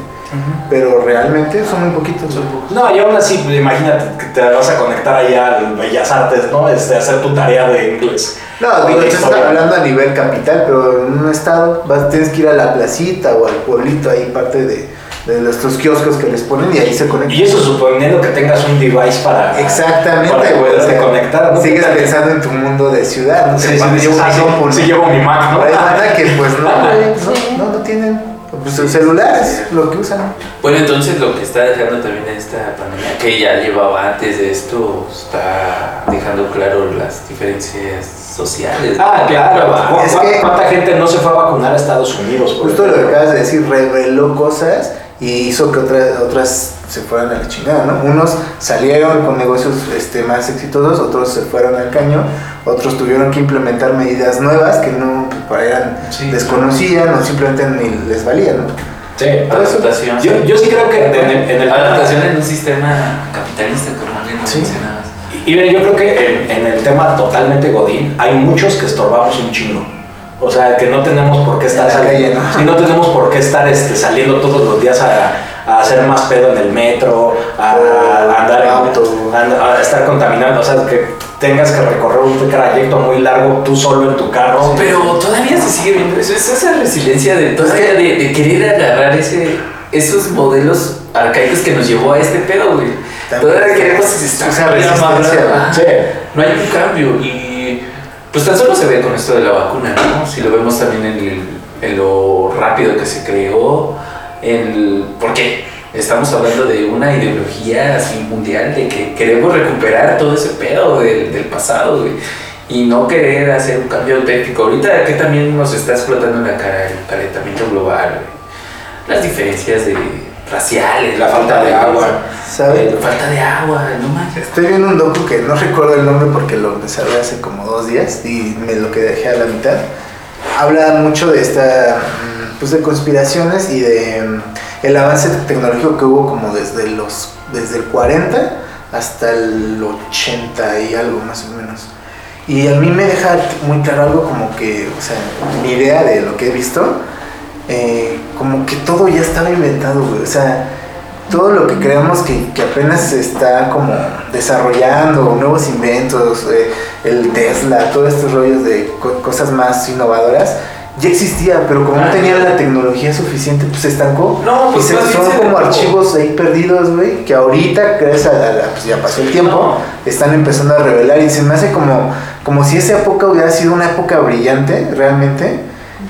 Speaker 2: Pero realmente son muy poquitos.
Speaker 3: Son pocos.
Speaker 1: No, y aún así, pues, imagínate que te vas a conectar allá al Bellas Artes, ¿no? Este, hacer tu tarea de inglés.
Speaker 2: No, digo, estás hablando a nivel capital, pero en un estado vas, tienes que ir a la placita o al pueblito, ahí parte de, de estos kioscos que les ponen y ahí se conectan.
Speaker 1: Y eso suponiendo que tengas un device para.
Speaker 2: Exactamente,
Speaker 1: Para
Speaker 2: o sea,
Speaker 1: conectar, ¿no?
Speaker 2: Sigues pensando en tu mundo de ciudad, ¿no?
Speaker 1: Sí, sí, dices,
Speaker 2: llevo
Speaker 1: ah,
Speaker 2: mi
Speaker 1: sí, sí llevo mi Mac, ¿no?
Speaker 2: Hay banda que pues no, <laughs> güey,
Speaker 4: Sí.
Speaker 2: no, no, no tienen. Pues sus celulares, lo que usan.
Speaker 3: Bueno, entonces lo que está dejando también esta pandemia, que ya llevaba antes de esto, está dejando claro las diferencias sociales.
Speaker 1: Ah, claro. ¿Cu-
Speaker 2: Es que-
Speaker 1: ¿Cuánta gente no se fue a vacunar a Estados Unidos?
Speaker 2: Justo lo que acabas de decir, reveló cosas y hizo que otras, otras se fueron a la chingada, ¿no? Unos salieron con negocios este, más exitosos, otros se fueron al caño, otros tuvieron que implementar medidas nuevas que no pues, eran
Speaker 3: Sí.
Speaker 2: desconocían o simplemente ni les valían, ¿no?
Speaker 1: Sí,
Speaker 3: Adaptación.
Speaker 1: yo, yo sí creo que en el, en el-
Speaker 3: Adaptación en un sistema capitalista, como bien lo
Speaker 2: Sí.
Speaker 3: mencionabas.
Speaker 1: Y mira, yo creo que en, en el tema totalmente Godín hay muchos que estorbamos un chingo. O sea, que no tenemos por qué estar saliendo.
Speaker 2: calle, ¿no?
Speaker 1: sí, no tenemos por qué estar este, saliendo todos los días a, a hacer más pedo en el metro, a, a andar en
Speaker 2: Auto.
Speaker 1: a, a estar contaminando. O sea, que tengas que recorrer un trayecto muy largo tú solo en tu carro.
Speaker 3: Pero todavía se sigue viendo eso, es esa resiliencia de todavía de, de querer agarrar ese, esos modelos arcaicos que nos llevó a este pedo, güey. Todavía queremos
Speaker 2: esa
Speaker 3: estar
Speaker 2: resistencia,
Speaker 3: amarrados.
Speaker 1: Sí.
Speaker 3: No hay un cambio y pues tan solo se ve con esto de la vacuna, ¿no? Si lo vemos también en, el- en lo rápido que se creó, en el, ¿por qué? Estamos hablando de una ideología así mundial de que queremos recuperar todo ese pedo del, del pasado, güey. Y no querer hacer un cambio auténtico. Ahorita que también nos está explotando en la cara el calentamiento global. Las diferencias de raciales,
Speaker 1: La falta de agua.
Speaker 2: ¿Sabes?
Speaker 3: la falta de agua, no manches.
Speaker 2: Estoy viendo un docu que no recuerdo el nombre porque lo empecé a ver hace como dos días y me lo que dejé a la mitad. Habla mucho de esta, mm, pues de conspiraciones y de mm, el avance tecnológico que hubo como desde los, desde el 40 hasta el 80 y algo más o menos. Y a mí me deja muy claro algo como que, o sea, mi idea de lo que he visto, eh, como que todo ya estaba inventado, güey. O sea, todo lo que creemos que, que apenas se está como desarrollando, nuevos inventos, eh, el Tesla, todos estos rollos de co- cosas más innovadoras, ya existía, pero como no tenían la tecnología suficiente, pues se estancó.
Speaker 3: No, pues
Speaker 2: y se- son
Speaker 3: se
Speaker 2: como archivos ahí perdidos, güey, que ahorita, gracias a la, pues ya pasó el tiempo,
Speaker 3: No.
Speaker 2: están empezando a revelar y se me hace como, como si esa época hubiera sido una época brillante, realmente.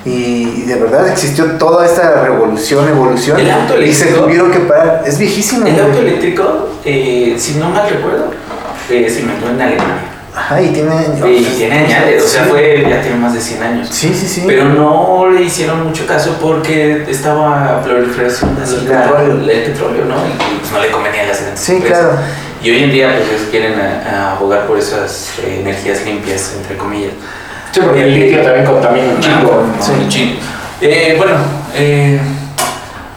Speaker 2: Y, de verdad existió toda esta revolución, evolución.
Speaker 3: El auto
Speaker 2: y se
Speaker 3: eléctrico.
Speaker 2: tuvieron que parar. Es viejísimo.
Speaker 3: El auto eléctrico, eh, si no mal recuerdo, eh, se inventó en Alemania.
Speaker 2: Ajá, y tiene.
Speaker 3: Y tiene años, o sea, fue, ya tiene más de 100 años.
Speaker 2: Sí, sí, sí.
Speaker 3: Pero no le hicieron mucho caso porque estaba proliferación
Speaker 2: El
Speaker 3: del
Speaker 2: petróleo.
Speaker 3: el petróleo, ¿no? Y pues no le convenía a las grandes
Speaker 2: Sí,
Speaker 3: empresas.
Speaker 2: claro.
Speaker 3: Y hoy en día, pues ellos quieren a- a abogar por esas eh, energías limpias, entre comillas.
Speaker 1: Sí, porque el litio también contamina un chingo.
Speaker 3: No,
Speaker 2: Sí.
Speaker 3: un chingo. Eh, bueno, eh,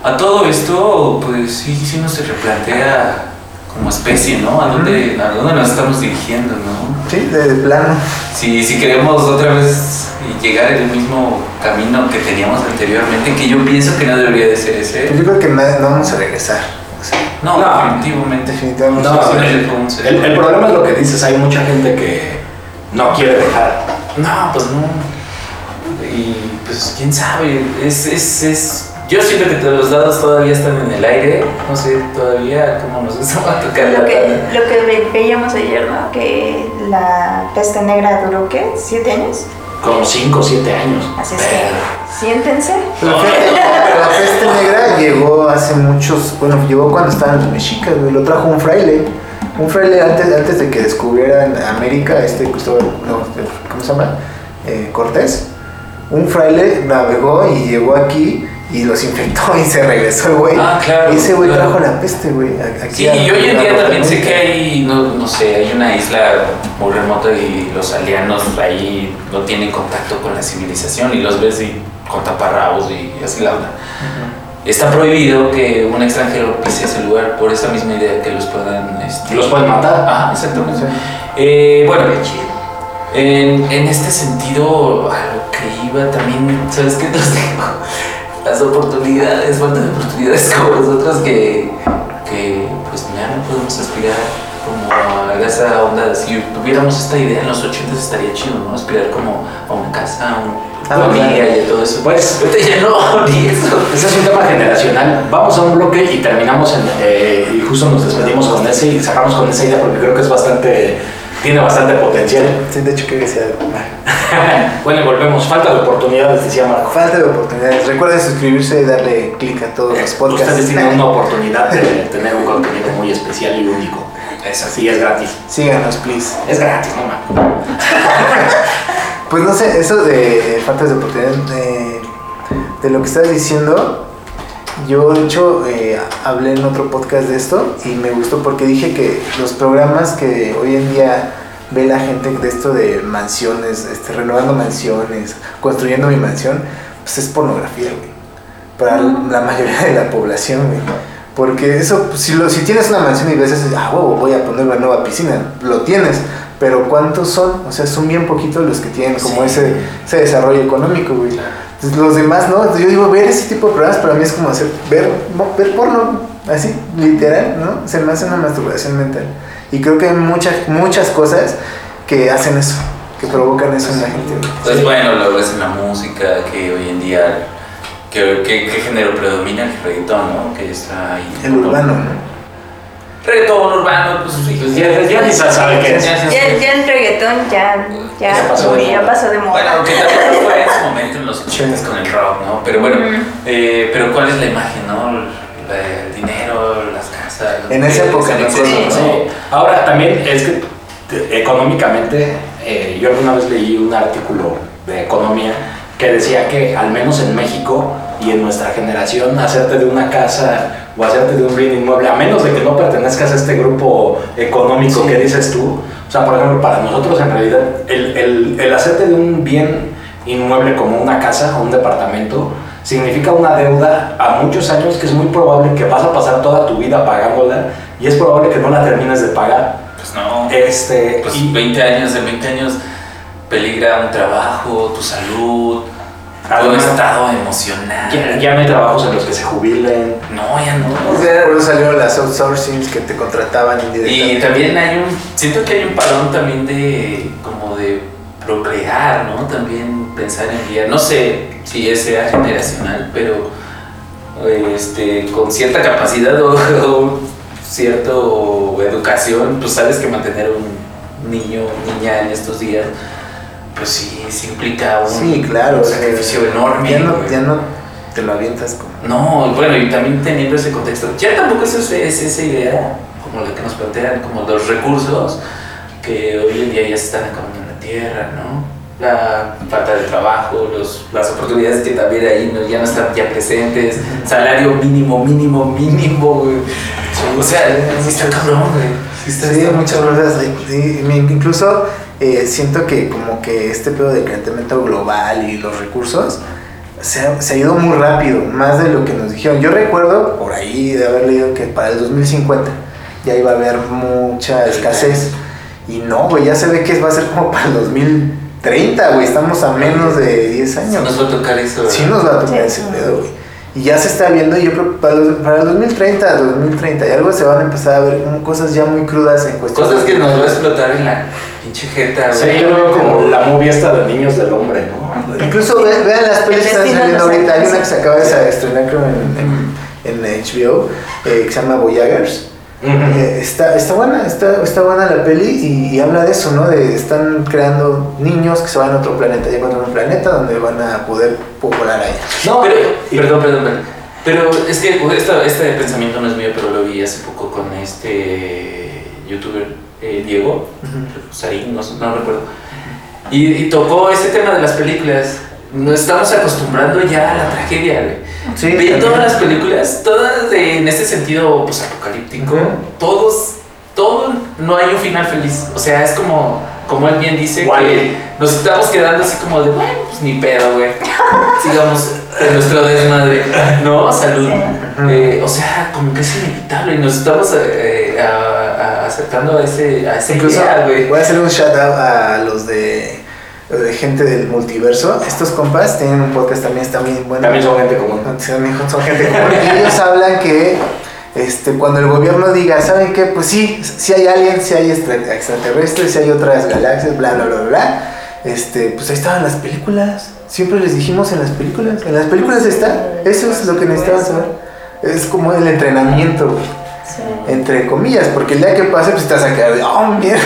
Speaker 3: a todo esto, pues sí, sí nos se replantea como especie, ¿no? ¿A dónde, a dónde nos estamos dirigiendo, no?
Speaker 2: Sí, de, plano.
Speaker 3: Si, si queremos otra vez llegar al mismo camino que teníamos anteriormente, que yo pienso que no debería de ser
Speaker 2: Pues
Speaker 3: ese.
Speaker 2: yo creo que no, no vamos a regresar. O sea,
Speaker 3: No,
Speaker 1: No.
Speaker 3: definitivamente.
Speaker 2: definitivamente.
Speaker 1: No,
Speaker 3: sí.
Speaker 1: el- el problema es lo que dices, hay mucha gente que no quiere dejar.
Speaker 3: No, pues no. Y pues quién sabe, es, es, es... Yo siento que todos los dados todavía están en el aire, no sé todavía cómo nos <laughs> va a tocar la
Speaker 4: Lo que, lo que ve- veíamos ayer, ¿no? Que la peste negra duró, ¿qué? ¿Siete años?
Speaker 1: Como 5 o 7 años.
Speaker 4: Así es
Speaker 3: Pero-
Speaker 4: que, siéntense.
Speaker 2: La peste negra llegó hace muchos, bueno, llegó cuando estaban los mexicas, güey, lo trajo un fraile. Un fraile antes, antes de que descubrieran América, este Cristóbal, no, ¿cómo se llama? Eh, Cortés. Un fraile navegó y llegó aquí y los infectó <laughs> y se regresó el güey.
Speaker 3: Ah, claro,
Speaker 2: Y ese güey
Speaker 3: claro.
Speaker 2: trajo la peste, güey.
Speaker 3: Sí,
Speaker 2: a-
Speaker 3: y hoy en día también sé que hay, no, no sé, hay una isla muy remota y los aldeanos ahí no tienen contacto con la civilización y los ves y con taparrabos y así la onda. Está prohibido que un extranjero pise ese lugar por esa misma idea que los puedan... Este,
Speaker 1: Los pueden matar.
Speaker 3: Ajá, exactamente.
Speaker 2: Sí.
Speaker 3: Eh, bueno, en, en este sentido, a lo que iba también, ¿sabes qué <laughs> nos? Las oportunidades, falta de oportunidades como nosotros que, que pues ya no podemos aspirar como a esa onda. Si tuviéramos esta idea en los 80 estaría chido, ¿no? Aspirar como a una casa, a un
Speaker 2: Ah,
Speaker 3: familia y a todo eso.
Speaker 1: Pues-
Speaker 3: ya no, <laughs> ni eso.
Speaker 1: Ese es un tema generacional. Vamos a un bloque y terminamos en, eh, y justo nos despedimos con ese y sacamos con esa idea porque creo que es bastante, tiene bastante potencial.
Speaker 2: Sí, de hecho, que decía. <laughs>
Speaker 1: bueno, volvemos. Falta de oportunidades, decía Marco.
Speaker 2: Falta de oportunidades. Recuerden suscribirse y darle clic a todos los podcasts.
Speaker 1: Ustedes tienen una oportunidad de tener un contenido muy especial y único. Es así, es gratis.
Speaker 2: Síganos, please.
Speaker 1: Es gratis, no mames. <laughs>
Speaker 2: Pues no sé, eso de, faltas de oportunidad, de, de lo que estás diciendo, Yo, de hecho, eh, hablé en otro podcast de esto y me gustó porque dije que los programas que hoy en día ve la gente de esto de mansiones, este, renovando mansiones, construyendo mi mansión, pues es pornografía, güey. Para la mayoría de la población, güey. Porque eso, pues, si, lo, si tienes una mansión y ves ah, huevo, voy a poner una nueva piscina, lo tienes. Pero ¿cuántos son? O sea, son bien poquitos los que tienen como
Speaker 3: Sí.
Speaker 2: ese, ese desarrollo económico, güey. Entonces, los demás, ¿no? Yo digo, ver ese tipo de programas para mí es como hacer, ver, ver porno, así, literal, ¿no? Se me hace una masturbación mental. Y creo que hay muchas, muchas cosas que hacen eso, que provocan eso en la gente. güey.
Speaker 3: Pues bueno, lo ves en la música, que hoy en día, que, que- ¿qué género predomina? El reggaetón, ¿no? Que está ahí.
Speaker 2: El urbano, ¿no?
Speaker 3: Reggaetón urbano, pues sí.
Speaker 1: Pues ya- ya ni se sabe qué es.
Speaker 3: Ya- ya-
Speaker 4: Ya, ya el reggaetón ya, ya,
Speaker 1: Ya pasó de
Speaker 4: ya
Speaker 1: moda.
Speaker 4: pasó de moda.
Speaker 3: Bueno, aunque también <laughs> fue en su momento en los 80 con el rock, ¿no? Pero bueno, eh, pero ¿cuál es la imagen, no? El dinero, las casas. los
Speaker 2: En esa época, acuerdo,
Speaker 3: exceso,
Speaker 1: Sí.
Speaker 3: ¿no?
Speaker 1: Ahora también es que te- económicamente, eh, yo alguna vez leí un artículo de economía que decía que al menos en México y en nuestra generación, hacerte de una casa o hacerte de un bien inmueble, a menos de que no pertenezcas a este grupo económico que dices tú, o sea, por ejemplo, para nosotros en realidad, el, el, el hacerte de un bien inmueble como una casa o un departamento, significa una deuda a muchos años que es muy probable que vas a pasar toda tu vida pagándola y es probable que no la termines de pagar.
Speaker 3: Pues no.
Speaker 1: Este,
Speaker 3: Pues
Speaker 1: y
Speaker 3: 20 años, en 20 años peligra un trabajo, tu salud,
Speaker 1: Además-
Speaker 3: estado emocional.
Speaker 1: ya, ya no hay trabajos en los que se jubilen.
Speaker 3: No, ya no. O sea,
Speaker 2: Por eso salieron las outsourcings que te contrataban
Speaker 3: y
Speaker 2: indirectamente.
Speaker 3: también hay un, siento que hay un parón también de, como de procrear, ¿no? También pensar en guiar, no sé si ese sea generacional, pero este, con cierta capacidad o, <laughs> o cierta educación, pues sabes que mantener un niño niña en estos días, pues sí, sí implica un,
Speaker 2: Sí, claro.
Speaker 3: sacrificio enorme.
Speaker 2: Ya no, ya no te lo avientas como.
Speaker 3: No, bueno, y también teniendo ese contexto, ya tampoco es, ese- es esa idea, como la que nos plantean, como los recursos que hoy en día ya se están acabando en la tierra, ¿no? La falta de trabajo, los, las oportunidades que también ahí no, ya no están ya presentes, salario mínimo, mínimo, mínimo, güey. O sea, sí está cabrón, güey. Sí, está,
Speaker 2: Sí,
Speaker 3: está
Speaker 2: muchas me- incluso eh, siento que como que este pedo de calentamiento global y los recursos se ha, se ha ido muy rápido, más de lo que nos dijeron. Yo recuerdo por ahí de haber leído que para el 2050 ya iba a haber mucha escasez. Y no, güey, ya se ve que va a ser como para el 2030, güey. Estamos a menos de 10
Speaker 3: Sí
Speaker 2: años.
Speaker 3: nos va a tocar eso.
Speaker 2: Sí nos va a tocar
Speaker 4: Sí.
Speaker 2: ese pedo, güey. Y ya se está viendo, y yo creo que para, los- para el 2030, 2030 y algo se van a empezar a ver cosas ya muy crudas en cuestión.
Speaker 3: Cosas que nos va a explotar en la pinche jeta,
Speaker 1: Sí, yo veo como la movie esta de niños del hombre, ¿no?
Speaker 2: Incluso ve- vean las pelis que están saliendo ahorita. Hay una que se acaba de estrenar creo en, en, en HBO, eh, que se llama Voyagers. Eh, está, está buena, está, está buena la peli y, y habla de eso, ¿no? De están creando niños que se van a otro planeta, llegan a un planeta donde van a poder volar allá.
Speaker 1: No,
Speaker 3: Pero,
Speaker 1: y-
Speaker 3: perdón, perdón, perdón. Pero es que esto- este pensamiento no es mío, pero lo vi hace poco con este youtuber eh, Diego Sarín, no, no recuerdo. Y, y tocó este tema de las películas. Nos estamos acostumbrando ya a la tragedia, güey.
Speaker 2: Sí,
Speaker 3: Ven
Speaker 2: también.
Speaker 3: todas las películas, todas de- en este sentido pues, apocalíptico, todos, todo no hay un final feliz. O sea, es como, como él bien dice, que nos estamos quedando así como de, bueno, pues ni pedo, güey. <laughs> Sigamos en nuestro desmadre. No, salud. Eh, o sea, como que es inevitable y nos estamos eh, a- a- acercando a ese, a ese
Speaker 2: Incluso
Speaker 3: idea, güey.
Speaker 2: voy a hacer un shout out a los de, de gente del multiverso. Estos compas tienen un podcast también, está bien bueno.
Speaker 1: También son gente común.
Speaker 2: También son gente común. Y ellos hablan que este, cuando el gobierno diga, ¿saben qué? Pues sí, sí hay aliens, sí hay extra- extraterrestres, sí hay otras galaxias, bla, bla, bla, bla. Este, pues ahí estaban las películas. Siempre les dijimos en las películas. En las películas está. Eso es lo que necesitaban saber. Es como el entrenamiento, güey.
Speaker 4: Sí.
Speaker 2: Entre comillas, porque el día que pase, pues te vas a quedar de, oh, mierda.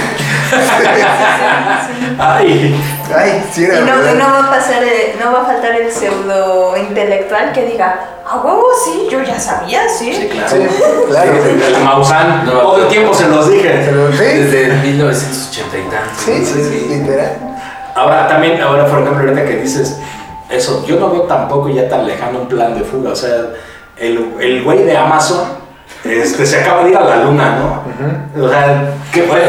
Speaker 2: <laughs>
Speaker 1: Ay,
Speaker 2: Ay, sí,
Speaker 4: Y
Speaker 2: era
Speaker 4: no, y no va a pasar, eh, no va a faltar el pseudo intelectual que diga, a huevo, sí, yo ya sabía, sí.
Speaker 3: Sí, claro.
Speaker 2: Sí, claro.
Speaker 1: el Maussan,
Speaker 3: No,
Speaker 1: todo el
Speaker 3: no.
Speaker 1: tiempo se los dije.
Speaker 2: Sí,
Speaker 3: Desde 1980 y tantos.
Speaker 2: sí, sí, sí, literal.
Speaker 1: Ahora también, ahora por ejemplo, ahorita que dices eso, yo no veo tampoco ya tan lejano un plan de fuga, o sea, el, el güey de Amazon este, se acaba de ir a la luna, ¿no? O sea, ¿qué fue?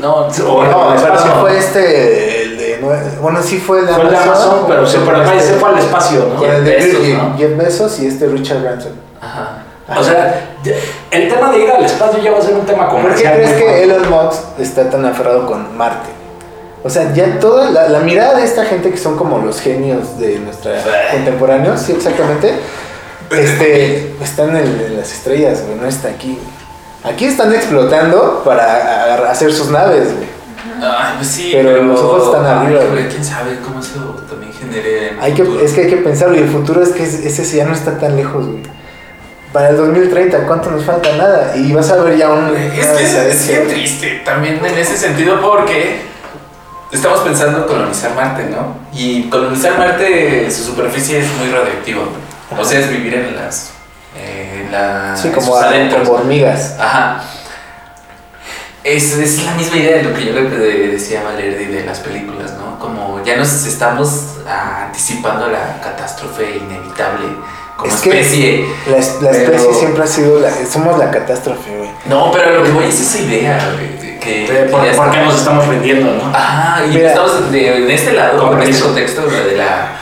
Speaker 3: No,
Speaker 1: O-
Speaker 2: No, sí
Speaker 1: espacio.
Speaker 2: fue este, nue- bueno, sí fue el de
Speaker 1: Fue el de Amazon, pero,
Speaker 2: este-
Speaker 1: se fue al espacio, ¿no?
Speaker 2: con el de
Speaker 3: Bezos,
Speaker 2: Virgin,
Speaker 3: ¿no?
Speaker 2: Jeff Bezos y este Richard Branson.
Speaker 3: Ajá.
Speaker 1: O sea, el tema de ir al espacio ya va a ser un tema
Speaker 2: ¿Por qué
Speaker 1: comercial.
Speaker 2: crees que. Elon Musk está tan aferrado con Marte? O sea, ya toda la, la mirada de esta gente que son como los genios de nuestra contemporáneos, sí, exactamente, este, están en, en las estrellas, güey, no está aquí. Aquí están explotando para hacer sus naves, güey.
Speaker 3: Ay, pues sí,
Speaker 2: Pero
Speaker 3: pero,
Speaker 2: los ojos están
Speaker 3: ay,
Speaker 2: arriba, güey.
Speaker 3: quién sabe cómo eso también genere. en el
Speaker 2: Hay que, es que hay que pensarlo y el futuro es que es- ese ya no está tan lejos, güey. Para el 2030, ¿cuánto nos falta? Nada. Y vas a ver ya un...
Speaker 3: Es que es, bien triste también en ese sentido porque estamos pensando colonizar Marte, ¿no? Y colonizar Marte, su superficie es muy radioactiva. O sea, es vivir en las. eh, en la,
Speaker 2: Sí,
Speaker 3: en
Speaker 2: como, como hormigas.
Speaker 3: Ajá. Es, es la misma idea de lo que yo le de- decía a Valerdi de las películas, ¿no? Como ya nos estamos anticipando la catástrofe inevitable como
Speaker 2: Es que-
Speaker 3: especie.
Speaker 2: La, es- la
Speaker 3: Pero-
Speaker 2: especie siempre ha sido... La, somos la catástrofe, güey.
Speaker 3: No, pero lo que voy es esa idea, güey, que,
Speaker 1: por,
Speaker 3: que
Speaker 1: por qué nos estamos rindiendo, ¿no?
Speaker 3: Ajá, y
Speaker 2: Mira.
Speaker 3: estamos de, en este lado,
Speaker 1: Con
Speaker 3: en este contexto de la.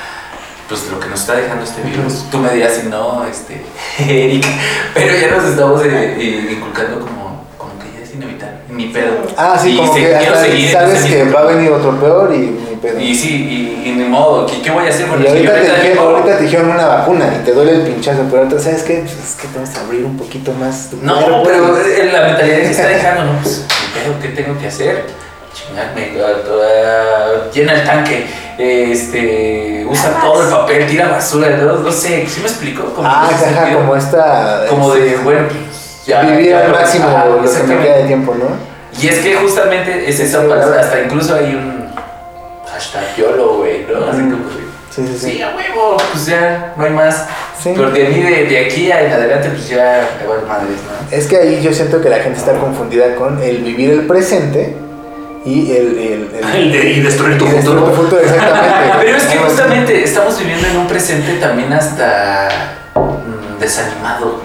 Speaker 3: Pues lo que nos está dejando este virus. Tú me dirás si no, este. <laughs> Eric. Pero ya nos estamos eh, eh, inculcando como que ya es inevitable. Ni pedo.
Speaker 2: Ah, sí,
Speaker 3: Y
Speaker 2: como
Speaker 3: se-
Speaker 2: que
Speaker 3: quiero
Speaker 2: hasta
Speaker 3: seguir en
Speaker 2: sabes que
Speaker 3: mismo
Speaker 2: va a venir otro peor y ni pedo.
Speaker 3: Y sí, y, y ni modo. ¿Qué, qué voy a hacer? Bueno,
Speaker 2: Y
Speaker 3: si yo
Speaker 2: ahorita te,
Speaker 3: ahorita
Speaker 2: dijeron, ahorita te dijeron una vacuna y te duele el pinchazo, pero ahorita, ¿sabes qué? Pues es que tenemos que abrir un poquito más tu
Speaker 3: No,
Speaker 2: cuerpo
Speaker 3: pero
Speaker 2: y-
Speaker 3: eh, la mentalidad que está dejando, ¿no? Pues, ¿qué pedo? ¿Qué tengo que hacer? Chingarme, toda- llena el tanque, este, usa todo el papel, tira basura, no, no sé, ¿sí me explico? Como
Speaker 2: Ah,
Speaker 3: sentido.
Speaker 2: como esta...
Speaker 3: Como de,
Speaker 2: este,
Speaker 3: bueno, pues, ya.
Speaker 2: vivir al máximo
Speaker 3: ajá,
Speaker 2: lo que me queda de tiempo, ¿no?
Speaker 3: Y es que justamente es palabra, hasta incluso hay un hashtag YOLO, güey, ¿no? Así como de,
Speaker 2: Sí, sí, sí.
Speaker 3: Sí, a huevo, pues ya, no hay más.
Speaker 2: Sí.
Speaker 3: Porque a mí de, de aquí en adelante, pues ya, igual madres, ¿no?
Speaker 2: Es que ahí yo siento que la gente está confundida con el vivir el presente y el... el, el- <laughs>
Speaker 1: El de- y destruir tu
Speaker 2: y destruir
Speaker 1: futuro.
Speaker 2: tu futuro, exactamente. <laughs>
Speaker 3: Pero es que justamente estamos viviendo en un presente también hasta mm, desanimado.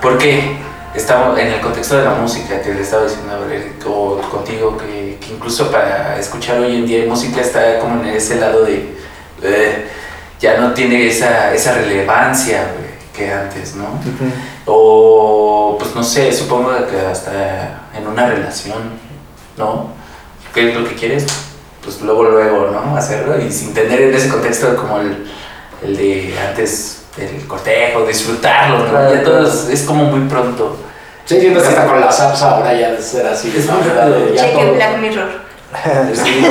Speaker 3: ¿Por qué? Estamos en el contexto de la música, te le estaba diciendo a Valeria, o contigo, que, que incluso para escuchar hoy en día música está como en ese lado de. eh, ya no tiene esa, esa relevancia que antes, ¿no? O, pues no sé, supongo que hasta en una relación, ¿no? ¿Qué es lo que quieres? Pues luego, luego, ¿no? Hacerlo y sin tener en ese contexto como el, el de antes del cortejo, disfrutarlo, ¿no? Ya todo es, es como muy pronto.
Speaker 1: Sí, siento que hasta con las apps ahora ya de ser así.
Speaker 3: Es
Speaker 1: ¿no?
Speaker 3: muy rápido.
Speaker 1: Ya
Speaker 4: Cheque
Speaker 1: todo-
Speaker 4: Black Mirror. <laughs>
Speaker 3: Sí.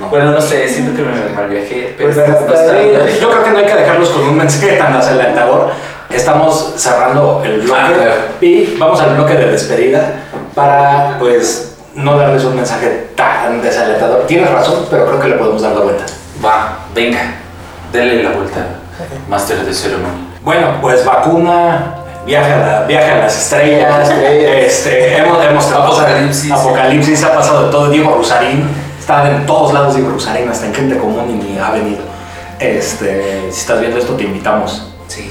Speaker 1: no.
Speaker 3: Bueno, no sé, siento que me malviajé, pero
Speaker 2: Pues
Speaker 3: no está-
Speaker 2: ahí.
Speaker 1: Yo creo que no hay que dejarlos con un mensaje tan desalentador. Estamos cerrando el bloque
Speaker 3: Ah, claro.
Speaker 1: y vamos al bloque de despedida para, pues, no darles un mensaje tan desalentador. Tienes razón, pero creo que le podemos dar la vuelta.
Speaker 3: Va, venga, denle la vuelta, <laughs> Master de Ceremonia.
Speaker 1: Bueno, pues vacuna, viaje a, la- viaje a las estrellas,
Speaker 2: Estrellas.
Speaker 1: este, hemos demostrado
Speaker 3: Apocalipsis.
Speaker 1: Apocalipsis ha pasado de todo. Diego Rusarín, está en todos lados Diego Rusarín, hasta en gente común y ni ha venido. Este, si estás viendo esto, te invitamos.
Speaker 3: Sí.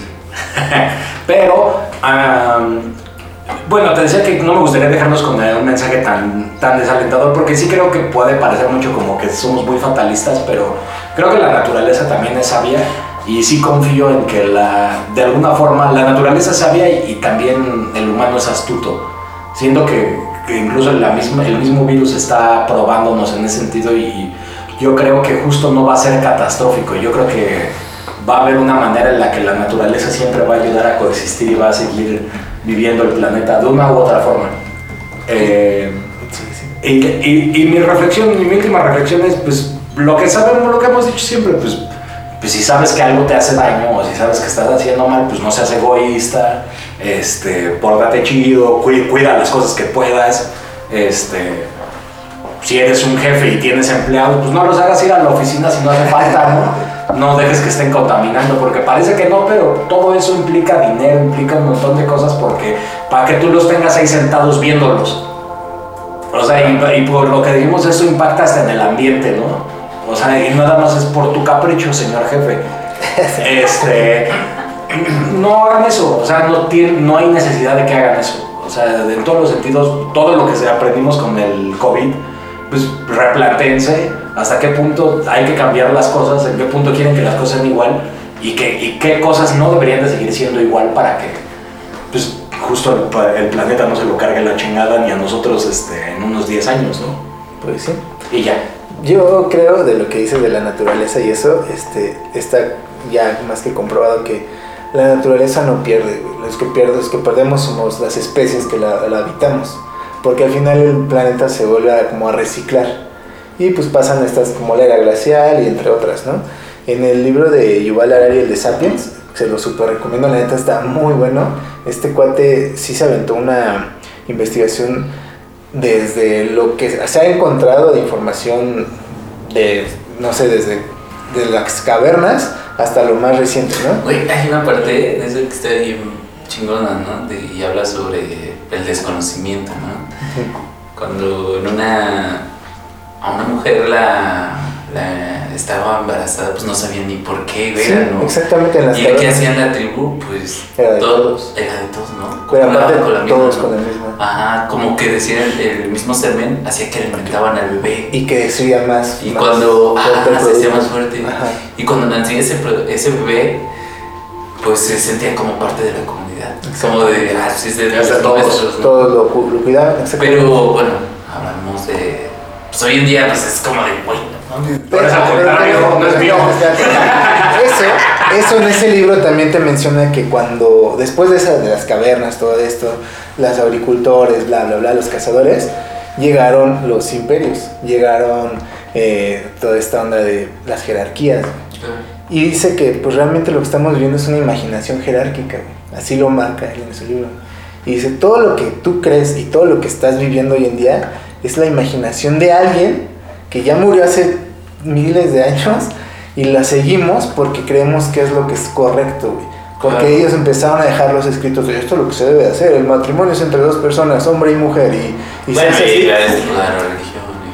Speaker 3: <laughs>
Speaker 1: Pero, bueno, te decía que no me gustaría dejarnos con un mensaje tan, tan desalentador, porque sí creo que puede parecer mucho como que somos muy fatalistas, pero creo que la naturaleza también es sabia y sí confío en que la, de alguna forma la naturaleza es sabia y, y también el humano es astuto, siendo que, que incluso la misma, el mismo virus está probándonos en ese sentido y yo creo que justo no va a ser catastrófico, yo creo que va a haber una manera en la que la naturaleza siempre va a ayudar a coexistir y va a seguir viviendo el planeta de una u otra forma. Eh, y, y- y mi reflexión, mi última reflexión es, pues, lo que sabemos, lo que hemos dicho siempre, pues, pues si sabes que algo te hace daño o si sabes que estás haciendo mal, pues no seas egoísta, este, pórtate chido, cuida, las cosas que puedas, este, si eres un jefe y tienes empleados, pues no los hagas ir a la oficina si no hace falta, ¿no? No dejes que estén contaminando, porque parece que no, pero todo eso implica dinero, implica un montón de cosas, porque para que tú los tengas ahí sentados viéndolos. O sea, y, y por lo que dijimos, eso impacta hasta en el ambiente, ¿no? O sea, y nada más es por tu capricho, señor jefe. Este, no hagan eso. O sea, no, tiene- no hay necesidad de que hagan eso. O sea, en todos los sentidos, todo lo que aprendimos con el COVID, pues replantéense hasta qué punto hay que cambiar las cosas, en qué punto quieren que las cosas sean igual y, que, y qué cosas no deberían de seguir siendo igual para que, pues, justo el planeta no se lo cargue la chingada ni a nosotros este, en unos 10 años, ¿no?
Speaker 2: Pues sí.
Speaker 1: Y ya.
Speaker 2: Yo creo de lo que dices de la naturaleza y eso, este, está ya más que comprobado que la naturaleza no pierde. Los que pierden, los que perdemos somos las especies que la, la habitamos. Porque al final el planeta se vuelve a, como a reciclar. Y pues pasan estas como la era glacial y entre otras, ¿no? En el libro de Yuval Harari, el de Sapiens, se lo super recomiendo, la neta está muy bueno. Este cuate sí se aventó una investigación desde lo que se ha encontrado de información de, no sé, desde de las cavernas hasta lo más reciente, ¿no?
Speaker 3: Güey, hay una parte de eso que está bien chingona, ¿no? De- y habla sobre el desconocimiento, ¿no? Cuando en una. a una mujer la. La estaba embarazada, pues no sabía ni por qué
Speaker 2: Sí,
Speaker 3: era, ¿no?
Speaker 2: exactamente en las
Speaker 3: Y el que
Speaker 2: cavernas.
Speaker 3: hacía en la tribu, pues.
Speaker 2: Era de
Speaker 3: todo-
Speaker 2: todos.
Speaker 3: Era de todos, ¿no?
Speaker 2: Pero aparte
Speaker 3: con la misma,
Speaker 2: todos
Speaker 3: ¿no?
Speaker 2: con el mismo.
Speaker 3: Ajá, como que decían el, el mismo semen hacía que alimentaban al bebé.
Speaker 2: Y que sería más.
Speaker 3: Y
Speaker 2: más
Speaker 3: cuando ah, se hacía más fuerte.
Speaker 2: Ajá.
Speaker 3: Y cuando nacía ese, ese bebé, pues se sentía como parte de la comunidad. Como de, ah, sí, es de,
Speaker 1: de todos,
Speaker 3: nuestros, ¿no?
Speaker 2: Todos lo, lo cuidaban, exactamente.
Speaker 3: Pero bueno, hablamos de. Pues hoy en día, pues es como de, güey,
Speaker 1: Pero es al contrario, no es mío.
Speaker 2: Eso, eso en ese libro también te menciona que cuando, después de, esa, de las cavernas, todo esto, los agricultores, bla, bla, bla, los cazadores, llegaron los imperios, llegaron eh, toda esta onda de las jerarquías. Y dice que pues realmente lo que estamos viviendo es una imaginación jerárquica, así lo marca él en su libro. Y dice, todo lo que tú crees y todo lo que estás viviendo hoy en día es la imaginación de alguien que ya murió hace miles de años y la seguimos porque creemos que es lo que es correcto, güey. Porque
Speaker 3: Claro.
Speaker 2: ellos empezaron a dejar los escritos de esto es lo que se debe de hacer, el matrimonio es entre dos personas, hombre y mujer, y, y se hace
Speaker 3: y la religión.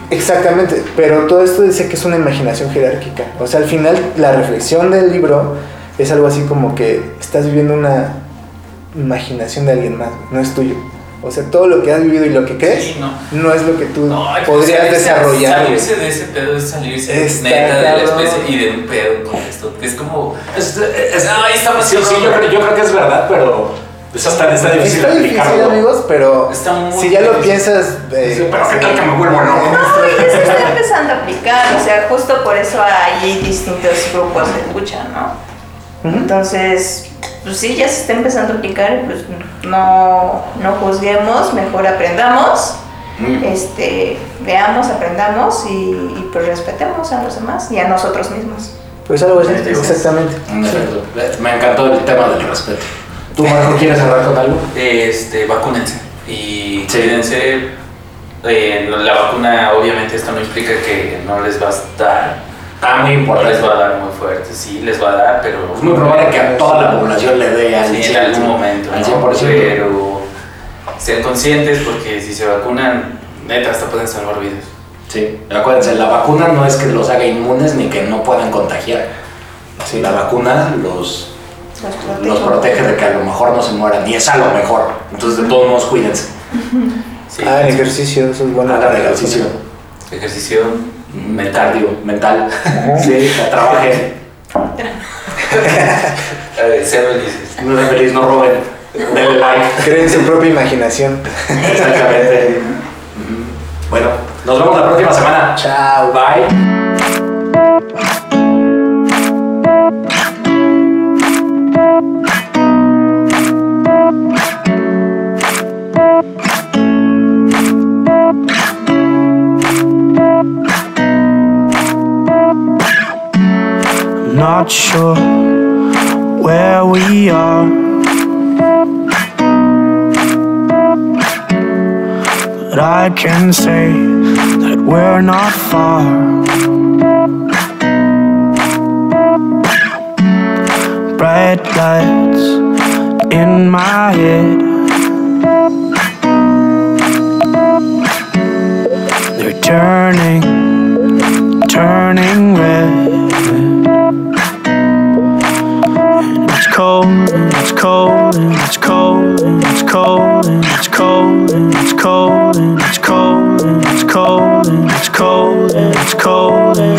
Speaker 3: y-
Speaker 2: Exactamente, pero todo esto dice que es una imaginación jerárquica. O sea, al final la reflexión del libro es algo así como que estás viviendo una imaginación de alguien más, no es tuyo. O sea, todo lo que has vivido y lo que crees
Speaker 3: Sí, no.
Speaker 2: no es lo que tú
Speaker 3: No,
Speaker 2: podrías
Speaker 3: salirse-
Speaker 2: desarrollar.
Speaker 3: Salirse de ese pedo es salirse
Speaker 2: Está
Speaker 3: neta de la especie y de un pedo con esto. Que es como.
Speaker 1: Es, es-
Speaker 3: No, ahí está
Speaker 1: sí, sí, yo, creo, yo creo que es verdad, pero pues está, está difícil
Speaker 2: Está difícil,
Speaker 1: aplicarlo.
Speaker 2: amigos, pero
Speaker 3: Está muy
Speaker 2: si ya lo
Speaker 3: difícil.
Speaker 2: piensas... eh,
Speaker 1: Sí, pero qué tal que me vuelvo loco. <laughs>
Speaker 4: No, y ya se está empezando a aplicar, o sea, justo por eso hay distintos grupos de lucha, ¿no? Entonces, pues sí, ya se está empezando a aplicar, y pues no, no juzguemos, mejor aprendamos,
Speaker 1: Mm.
Speaker 4: este, veamos, aprendamos y, y, pues respetemos a los demás y a nosotros mismos.
Speaker 2: Pues algo así, exactamente.
Speaker 1: Me encantó el tema del respeto. ¿Tú, Marco, quieres cerrar con algo?
Speaker 3: Este, vacúnense. Y
Speaker 1: Sí.
Speaker 3: cuídense. Eh, la vacuna, obviamente, esto no implica que no les va a dar.
Speaker 1: Ah, muy importante.
Speaker 3: les va a dar muy fuerte. Sí, les va a dar, pero.
Speaker 1: Es muy probable que a toda la población le dé al
Speaker 3: Sí, en algún momento.
Speaker 1: Al
Speaker 3: ¿no?
Speaker 1: 100%.
Speaker 3: Pero sean conscientes porque si se vacunan, neta, hasta pueden salvar vidas.
Speaker 1: Sí, acuérdense, la vacuna no es que los haga inmunes ni que no puedan contagiar.
Speaker 2: Sí.
Speaker 1: La vacuna los,
Speaker 4: Los protege.
Speaker 1: los protege de que a lo mejor no se mueran, y es a lo mejor. Entonces, de todos modos, cuídense.
Speaker 3: Sí,
Speaker 2: Ah, el ejercicio, eso es bueno.
Speaker 1: Hagan ejercicio.
Speaker 3: ejercicio
Speaker 1: Mental, digo, mental. Sí, que trabajen.
Speaker 3: Eh, sean felices.
Speaker 1: No sean felices, no roben. Denle like.
Speaker 2: Creen su propia imaginación.
Speaker 1: Exactamente. <laughs> Bueno, nos vemos la próxima semana.
Speaker 2: Chao.
Speaker 1: Bye.
Speaker 5: Not sure where we are. But I can say that we're not far. Bright lights in my head. They're turning cold, it's cold, it's cold, it's cold, it's cold, it's cold, it's cold, it's cold, it's cold, it's cold, it's cold.